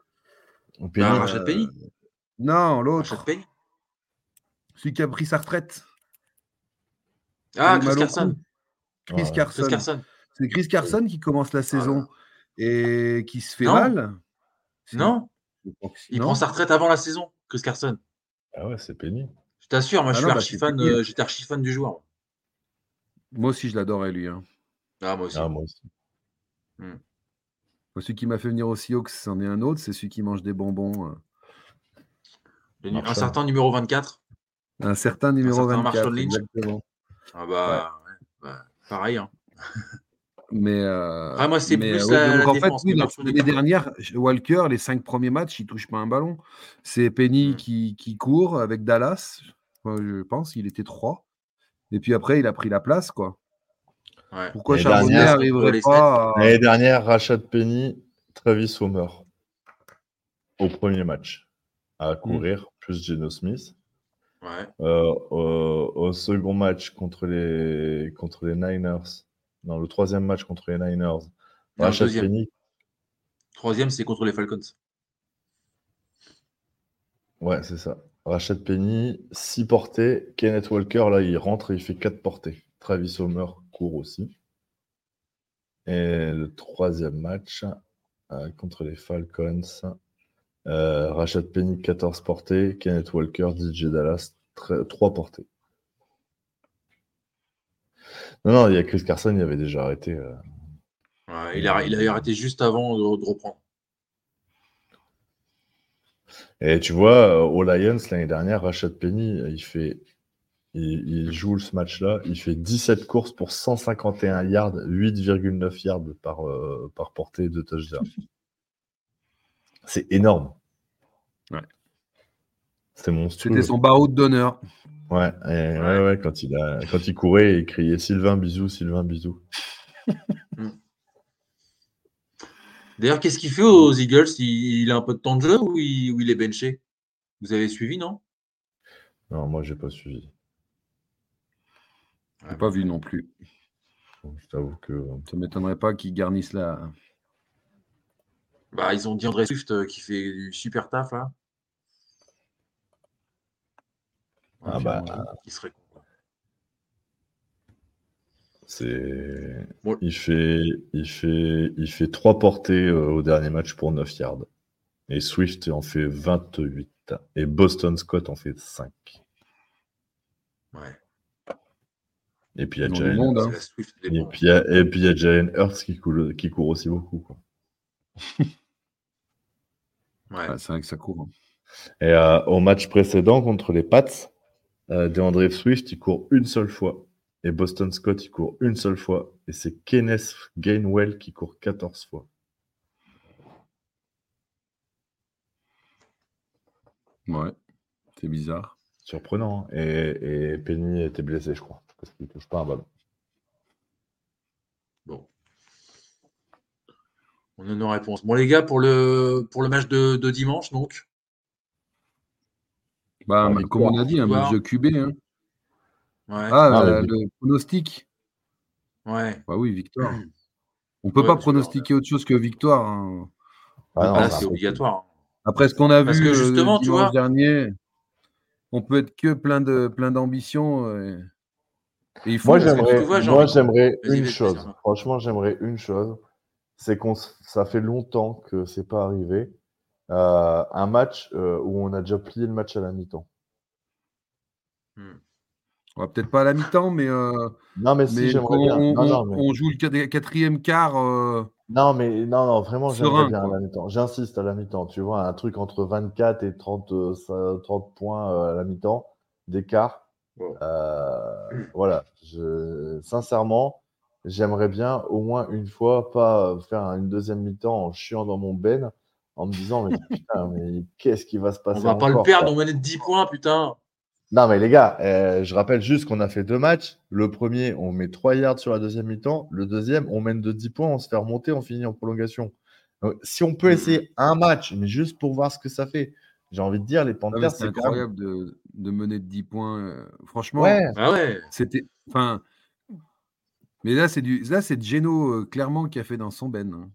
Ah, Penny.
Non, l'autre. Celui qui a pris sa retraite.
Ah,
le
Chris Carson.
Chris. Carson.
Chris Carson.
C'est Chris Carson qui commence la saison et qui se fait
Non.
mal.
Non, il
Non
prend sa retraite avant la saison, Chris Carson.
Ah ouais, c'est Penny.
Je t'assure, moi,
Ah
je suis
bah,
archi fan. Euh, J'étais archi fan du joueur.
Moi aussi, je l'adorais, lui. hein.
Ah, moi aussi.
Ah, moi aussi.
Moi, Celui qui m'a fait venir au Seahawks, c'en est un autre. C'est celui qui mange des bonbons. euh.
Un
Marshall.
certain numéro 24.
Un certain numéro
certain
24.
Marshall Lynch.
Exactement.
Ah bah, ouais, bah, pareil. hein.
Mais, euh,
Ah, moi, c'est plus
euh,
la-
donc,
la
en fait,
défense
oui, la-
sur
l'année
les
dernière, Walker, les cinq premiers matchs, il touche pas un ballon. C'est Penny
Mm.
qui, qui court avec Dallas. Je pense il était trois. Et puis après, il a pris la place, quoi.
Ouais.
Pourquoi
L'année
Charbonnet
dernière,
n'arriverait
les
pas à...
L'année dernière, Rashad Penny, Travis Homer. Au premier match. À courir, plus Geno Smith.
Ouais.
Euh, au, au second match contre les, contre les Niners. Non, le troisième match contre les Niners.
Non, deuxième.
Penny.
Troisième, c'est contre les Falcons.
Ouais, c'est ça. Rashad Penny, 6 portées. Kenneth Walker, là, il rentre et il fait 4 portées. Travis Homer court aussi. Et le troisième match euh, contre les Falcons. Euh, Penny, 14 portées. Kenneth Walker, DJ Dallas, 3 portées. Non, non, il y a Chris Carson, il avait déjà arrêté. euh.
Ouais, il, a, il a arrêté juste avant de, de reprendre.
Et tu vois, euh, aux Lions, l'année dernière, Rashad Penny, il fait. Il, il joue ce match-là, il fait 17 courses pour 151 yards, 8,9 yards par, euh, par portée de touchdown. C'est énorme.
Ouais.
C'est monstrueux.
C'était son barreau d'honneur.
Ouais, et ouais, ouais, quand, il a, quand il courait, il criait Sylvain bisous, Sylvain bisous. <laughs>
D'ailleurs, qu'est-ce qu'il fait aux Eagles? Il, il a un peu de temps de jeu ou il, ou il est benché? Vous avez suivi, non?
Non, moi, j'ai pas suivi.
J'ai pas vu non plus.
Je t'avoue que.
Ça m'étonnerait pas qu'ils garnissent la.
Bah, Ils ont dit André Swift euh, qui fait du super taf là.
Ah bah,
finalement, il serait.
C'est. Il fait, il fait, il fait trois portées euh, au dernier match pour 9 yards. Et Swift en fait 28. Et Boston Scott en fait 5.
Ouais.
Et puis il y a Jalen,
hein.
et
bons.
puis il y a, et puis il y a Jalen Hurts qui court, qui court aussi beaucoup. quoi. <laughs>
Ouais.
C'est vrai que ça court. hein.
Et euh, au match précédent contre les Pats, euh, DeAndre Swift il court une seule fois. Et Boston Scott il court une seule fois. Et c'est Kenneth Gainwell qui court 14 fois.
Ouais, c'est bizarre.
Surprenant. hein. Et, et Penny était blessé, je crois. Parce qu'il ne touche pas un ballon.
Bon. On a nos réponses. Bon, les gars, pour le, pour le match de, de dimanche, donc.
Bah,
Ouais,
comme on a dit, un match de QB. hein.
Ouais.
Ah,
Ah,
euh, le pronostic.
ouais.
Bah oui, victoire. <clears throat> On peut
Ouais,
pas pronostiquer autre chose que victoire. hein.
Ah bah,
c'est obligatoire.
Après ce qu'on a
Parce
vu
que
euh,
justement, tu
dimanche
vois-
dernier, on peut être que plein de plein d'ambition. euh, Et, il faut
Moi, j'aimerais,
tu vois, j'ai
moi, j'aimerais une chose. Franchement, j'aimerais une chose. C'est qu'on, ça fait longtemps que c'est pas arrivé. Euh, un match euh, où on a déjà plié le match à la mi-temps.
va peut-être pas à la mi-temps, mais, euh,
Non, mais si,
mais
j'aimerais bien.
on,
Non, non,
on-
mais,
on joue le quat- quatrième quart. euh,
non, mais non, non, vraiment,
Serein,
j'aimerais bien
quoi.
à la mi-temps. J'insiste à la mi-temps. Tu vois, un truc entre 24 et 30, euh, ça- 30 points à la mi-temps d'écart. Euh, voilà. Je, sincèrement, j'aimerais bien au moins une fois pas euh, faire une deuxième mi-temps en chiant dans mon ben en me disant mais <laughs> putain mais qu'est-ce qui va se
On
passer
va pas le perdre, on menait de 10 points, putain.
Non, mais les gars, euh, je rappelle juste qu'on a fait deux matchs. Le premier, on met 3 yards sur la deuxième mi-temps. Le deuxième, on mène de 10 points, on se fait remonter, on finit en prolongation. Donc, si on peut essayer un match, mais juste pour voir ce que ça fait, j'ai envie de dire, les Panthers,
c'est
même.
incroyable de, de mener de 10 points. euh, Franchement,
Ouais,
Ah ouais.
c'était. Enfin. Mais là, c'est du. Là, c'est Geno euh, clairement qui a fait dans son ben. hein.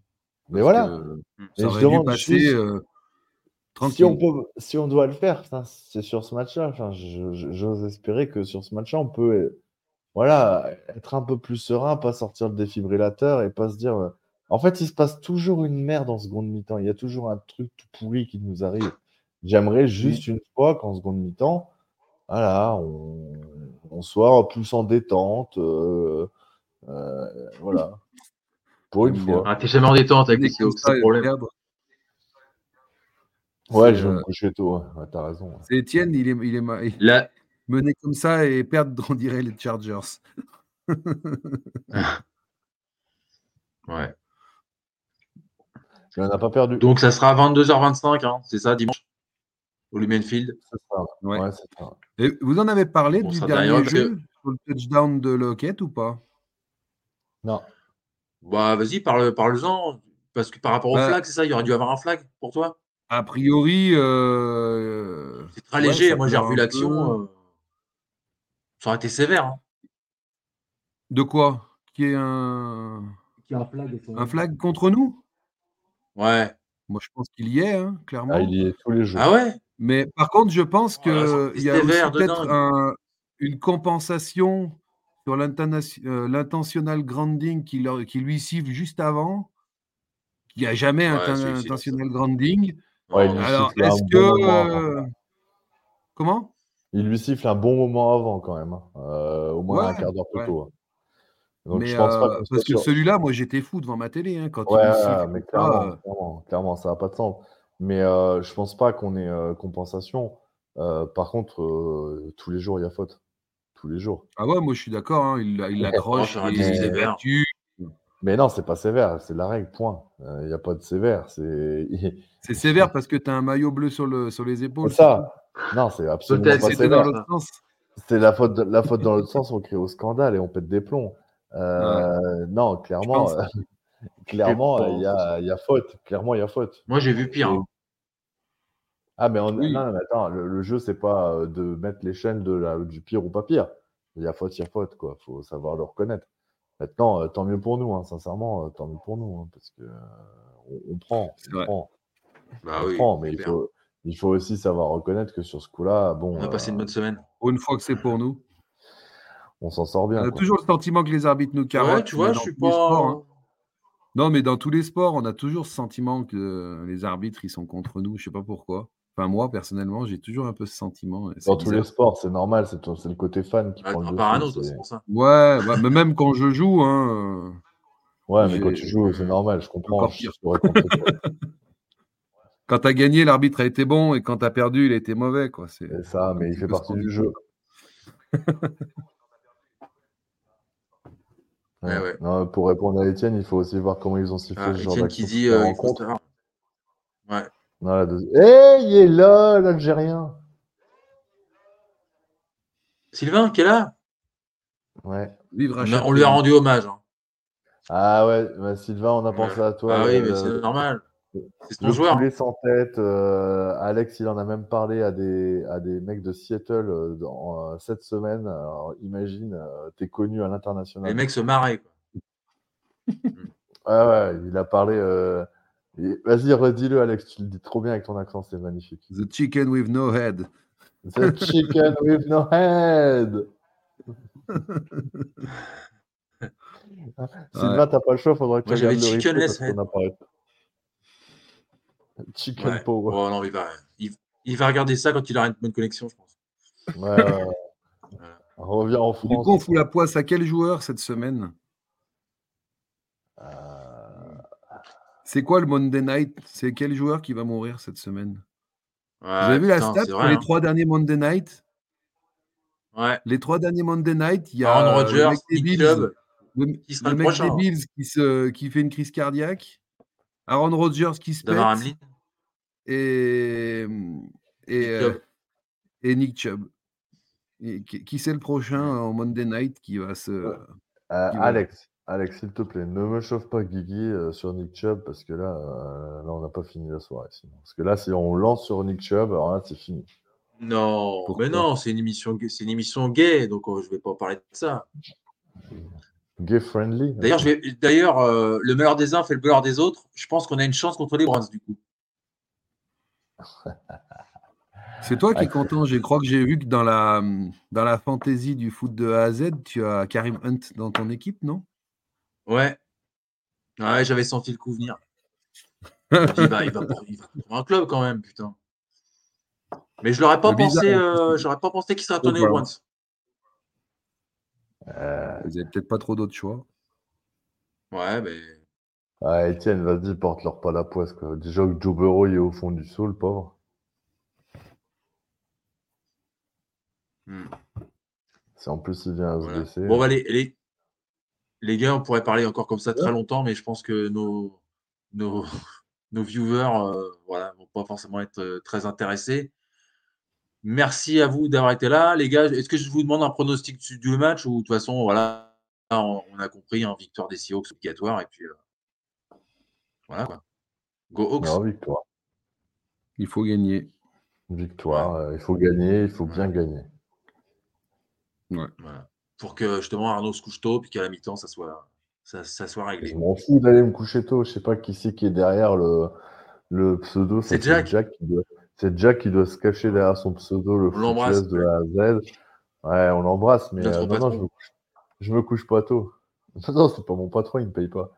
mais
Parce
voilà.
que
Mais
Ça aurait dû
demande
passer
juste
euh,
si on, peut, si on doit le faire, putain, c'est sur ce match-là. Enfin, je- je- j'ose espérer que sur ce match-là, on peut euh, voilà, être un peu plus serein, pas sortir le défibrillateur et pas se dire. euh, En fait, il se passe toujours une merde en seconde mi-temps. Il y a toujours un truc tout pourri qui nous arrive. J'aimerais juste une fois qu'en seconde mi-temps, voilà, on, on soit plus en détente. euh, voilà. Pour une fois.
Ah, t'es jamais en détente avec les
comme
Seahawks, c'est
ça
le
et
problème.
perdre.
Ouais, je vais me
euh,
coucher tôt. ouais. Ouais, T'as raison. ouais.
C'est Étienne, il est, il est il-
Là,
mené comme ça et perdre, on dirait les Chargers. <laughs>
ouais.
Mais on n'a pas perdu.
Donc ça sera à 22h25, hein, c'est ça, dimanche, au Lumen Field.
C'est ça.
Ouais.
Ouais, c'est ça.
Et vous en avez parlé
Bon,
du dernier jeu sur le touchdown de Lockett ou pas?
Non.
Bah vas-y, parle, parle-en. Parce que par rapport au
Bah,
flag, c'est ça, il y aurait dû avoir un flag pour toi?
A priori, euh,
C'est très
ouais,
léger. Moi j'ai revu l'action.
peu.
euh, Ça aurait été sévère. Hein.
De quoi? Qui est un...
un flag.
un flag contre nous?
Ouais.
Moi, je pense qu'il y est, hein, clairement.
Ah, il y est tous les jours.
Ah ouais?
Mais par contre, je pense
Oh
qu'il
fait
y a peut-être un- une compensation sur euh, l'intentional grounding qui, leur- qui lui siffle juste avant. Il n'y a jamais
Ouais,
un intentional grounding.
Ouais, il
Non,
lui
Alors,
siffle un
est-ce
bon
que.
moment avant.
euh, Comment?
Il lui siffle un bon moment avant quand même. hein. Euh, au moins un quart d'heure plus
ouais.
tôt. hein. Donc
Mais,
je pense pas
euh,
qu'on soit
Parce que celui-là, moi, j'étais fou devant ma télé. hein, quand
Ouais,
il lui
ouais,
siffle
mais clairement,
ça,
clairement, clairement, ça n'a pas de sens. Mais euh, je pense pas qu'on ait euh, compensation. Euh, par contre, euh, tous les jours, il y a faute. Tous les jours.
Ah ouais, moi, je suis d'accord. hein, il l'accroche, il il est
sévère.
battu.
Mais non, c'est pas sévère, c'est la règle, point. Il n'y a pas de sévère. C'est <laughs>
C'est sévère parce que tu as un maillot bleu sur, le, sur les épaules.
C'est ça. Non, c'est absolument
Peut-être,
pas
C'était dans
sévère.
l'autre sens.
C'est la faute, de- la faute dans l'autre sens, on crée au scandale et on pète des plombs. Euh, Non, clairement, euh, <laughs> clairement, euh, il y a, il y a faute. Clairement, il y a faute.
Moi j'ai vu pire. hein.
Ah, mais on...
Oui.
non, non, mais attends, le, le jeu, c'est pas euh, de mettre les chaînes de la, du pire ou pas pire. Il y a faute, il y a faute, quoi. Faut savoir le reconnaître. Maintenant, euh, tant mieux pour nous, hein, sincèrement, euh, tant mieux pour nous, hein, parce que euh, on, on prend, on prend,
Bah
on
oui.
prend, mais il faut, il faut aussi savoir reconnaître que sur ce coup-là, bon,
On a passé une bonne semaine.
Une fois que c'est pour nous. <laughs>
on s'en sort
On
bien.
a
quoi.
toujours le sentiment que les arbitres nous carottent.
Ouais, tu vois, je suis
sports,
pas.
hein. Non, mais dans tous les sports, on a toujours ce sentiment que les arbitres, ils sont contre nous. Je sais pas pourquoi. Enfin, moi, personnellement, j'ai toujours un peu ce sentiment.
Dans tous les sports, c'est normal, c'est le côté fan qui prend le dessus. c'est-
pour ça.
Ouais, bah, mais même quand je joue, hein, euh,
Ouais, mais quand tu joues, c'est normal, je comprends. Je <laughs>
quand tu as gagné, l'arbitre a été bon, et quand tu as perdu, il a été mauvais. Quoi. C'est
ça, mais il fait partie du jeu. <laughs>
Ouais, ouais.
Non, pour répondre à Étienne, il faut aussi voir comment ils ont sifflé
Ah,
ce genre
Etienne qui dit euh, il faut. Ouais.
Non, la deuxi- Eh, il est là, l'Algérien.
Sylvain, qui est là?
Ouais.
Vivre à
on, on lui a rendu hommage. hein.
Ah ouais, bah, Sylvain, on a pensé à toi.
Ah oui,
le-
mais c'est normal. C'est ton
Le
joueur.
poulet sans tête, euh, Alex, il en a même parlé à des, à des mecs de Seattle euh, dans, euh, cette semaine. Alors, imagine, euh, t'es connu à l'international.
Les mecs se marraient. quoi.
Ouais, <laughs> ouais, il a parlé. Vas-y, redis-le, Alex. Tu le dis trop bien avec ton accent, c'est magnifique.
The chicken with no head.
The chicken with no head. <laughs> Sylvain, t'as pas le choix, faudra que tu regardes le
chickenless
parce qu'on a parlé. Chicken
Ouais.
power.
Oh, non, il va, il, il va regarder ça quand il aura une bonne connexion, je pense.
Ouais, ouais, ouais. <laughs> Reviens en
Du
France.
coup, on fout la poisse à quel joueur cette semaine?
Euh,
C'est quoi le Monday Night? C'est quel joueur qui va mourir cette semaine?
Ouais,
Vous avez vu la stat pour les
hein.
trois derniers Monday Night?
Ouais.
Les trois derniers Monday Night, il y a
Aaron
euh,
Rodgers,
le mec des
Nick
Bills,
Chubb,
le,
qui sera
le
le
mec
prochain,
des. Bills qui, se, qui fait une crise cardiaque, Aaron Rodgers qui se pète et, et,
Nick
euh,
Chubb.
et Nick Chubb. Et qui qui c'est le prochain en Monday Night qui va se.
Euh,
qui va-
Alex, Alex, s'il te plaît, ne me chauffe pas Guigui euh, sur Nick Chubb parce que là, euh, là on n'a pas fini la soirée. Sinon. Parce que là, si on lance sur Nick Chubb, alors là, c'est fini.
Non,
Pourquoi
mais non, c'est une émission, gay- c'est une émission gay, donc euh, je vais pas parler de ça.
Gay friendly.
D'ailleurs, je vais, d'ailleurs, euh, le malheur des uns fait le bonheur des autres. Je pense qu'on a une chance contre les Browns du coup. <laughs>
C'est toi qui es content. Je crois que j'ai vu que dans la, dans la fantaisie du foot de A à Z, tu as Karim Hunt dans ton équipe, non?
Ouais. Ouais, j'avais senti le coup venir. Je me dis, bah, il va pour, il va pour un club quand même, putain. Mais je l'aurais pas pensé,
en
euh, j'aurais pas pensé qu'il serait aux
voilà.
Browns.
Euh,
Vous n'avez peut-être pas trop d'autres choix.
Ouais, mais
ah, Etienne, vas-y, porte-leur pas la poisse. Quoi. Déjà que Joe Burrow il est au fond du saut, le pauvre.
Hmm.
Si en plus il vient à se
Voilà.
blesser.
Bon, bah, les, les, les gars, on pourrait parler encore comme ça très longtemps, mais je pense que nos, nos, <laughs> nos viewers euh, voilà, vont pas forcément être euh, très intéressés. Merci à vous d'avoir été là. Les gars, est-ce que je vous demande un pronostic du, du match ou de toute façon, voilà, on, on a compris, hein, victoire des Seahawks obligatoire et puis euh, voilà quoi. Go Hawks.
Non, victoire.
Il faut gagner.
Victoire. euh, il faut gagner, il faut bien gagner.
Voilà. Pour que justement Arnaud se couche tôt puis qu'à la mi-temps, ça soit, ça, ça soit réglé.
Je m'en fous d'aller me coucher tôt. Je sais pas qui c'est qui est derrière le, le pseudo.
C'est Jack.
qui doit... C'est Jack qui doit se cacher derrière son pseudo, le
On l'embrasse,
de A à Z. Ouais, on l'embrasse, mais euh, non, je me, couche... je me couche pas tôt. Non, <laughs> non, c'est pas mon patron, il me paye pas.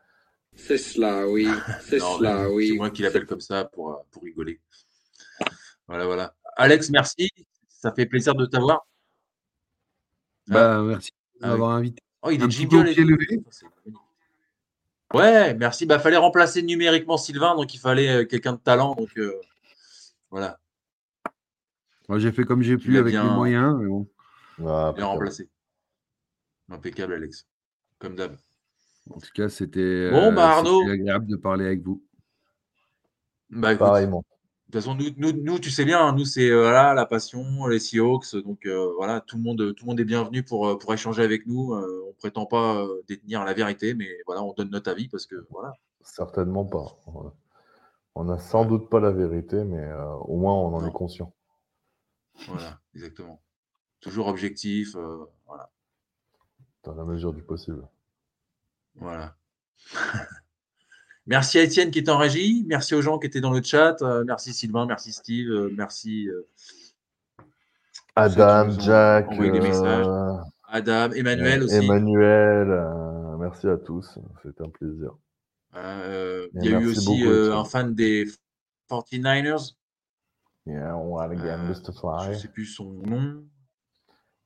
C'est cela, oui. <laughs> C'est
Non,
cela,
C'est
oui.
moi qui l'appelle comme ça pour, euh, pour rigoler. Voilà, voilà. Alex, merci. Ça fait plaisir de t'avoir.
Bah, merci de
Ah oui.
m'avoir invité.
Oh, il
Un
est et
levé.
Magnifique. Ouais, merci. Bah, fallait remplacer numériquement Sylvain, donc il fallait euh, quelqu'un de talent. Donc euh, voilà,
Moi, j'ai fait comme j'ai pu avec
bien-
mes moyens. mais bon.
Ah,
bien remplacé. Impeccable, Alex. Comme d'hab.
En tout cas, c'était
Bon,
euh,
bah, Arnaud.
c'était agréable de parler avec vous.
Bah, écoute,
Pareillement.
De toute façon, nous, nous, nous, tu sais bien, hein, nous, c'est euh, voilà, la passion, les Seahawks. Donc, euh, voilà, tout le, monde, tout le monde est bienvenu pour, euh, pour échanger avec nous. Euh, on prétend pas euh, détenir la vérité, mais voilà, on donne notre avis parce que voilà.
Certainement pas. On n'a sans doute pas la vérité, mais euh, au moins on en
Non.
est conscient.
Voilà, exactement. Toujours objectif. euh, voilà.
Dans la mesure du possible.
voilà. <laughs> merci à Étienne qui est en régie. Merci aux gens qui étaient dans le chat. euh, merci Sylvain, merci Steve, euh, merci euh,
Adam, Jack,
Adam, Emmanuel aussi.
Emmanuel, merci à tous. C'est un plaisir.
Il y a eu aussi un fan des 49ers.
Yeah, one again, Mr.
Je
Fly.
ne sais plus son nom.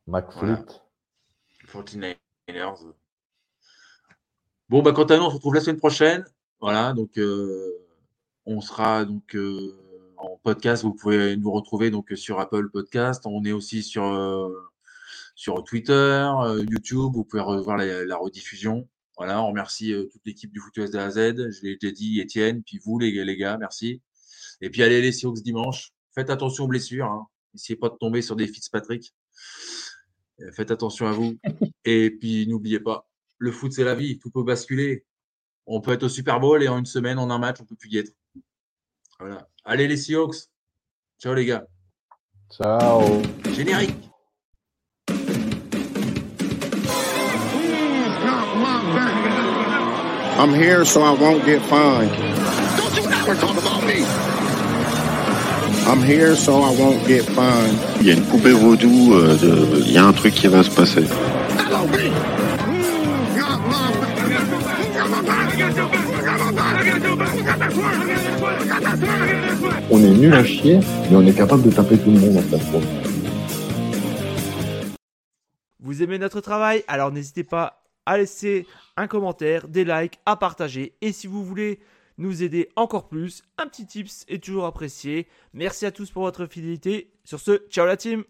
McFleet.
49ers. Bon, bah, quant à nous, on se retrouve la semaine prochaine. Voilà, donc euh, on sera donc euh, en podcast. Vous pouvez nous retrouver donc sur Apple Podcast. On est aussi sur, euh, sur Twitter, euh, YouTube. Vous pouvez revoir la, la rediffusion. Voilà, on remercie toute l'équipe du Foot de A à Z. Je l'ai déjà dit, Étienne, puis vous, les, les gars, merci. Et puis allez les Seahawks dimanche. Faites attention aux blessures. Hein. Essayez pas de tomber sur des Fitzpatrick. Faites attention à vous. <laughs> Et puis n'oubliez pas, le foot c'est la vie, tout peut basculer. On peut être au Super Bowl et en une semaine, en un match, on peut plus y être. Voilà. Allez les Seahawks. Ciao les gars.
Ciao.
Générique.
I'm here so I won't get fined.
Don't you ever talk about me.
I'm here so I won't get fined.
Il y a une poupée vaudou, euh, de- il y a un truc qui va se passer.
On est nul à chier, mais on est capable de taper tout le monde en fait.
Vous aimez notre travail? Alors n'hésitez pas à laisser un commentaire, des likes, à partager. Et si vous voulez nous aider encore plus, un petit tips est toujours apprécié. Merci à tous pour votre fidélité. Sur ce, ciao la team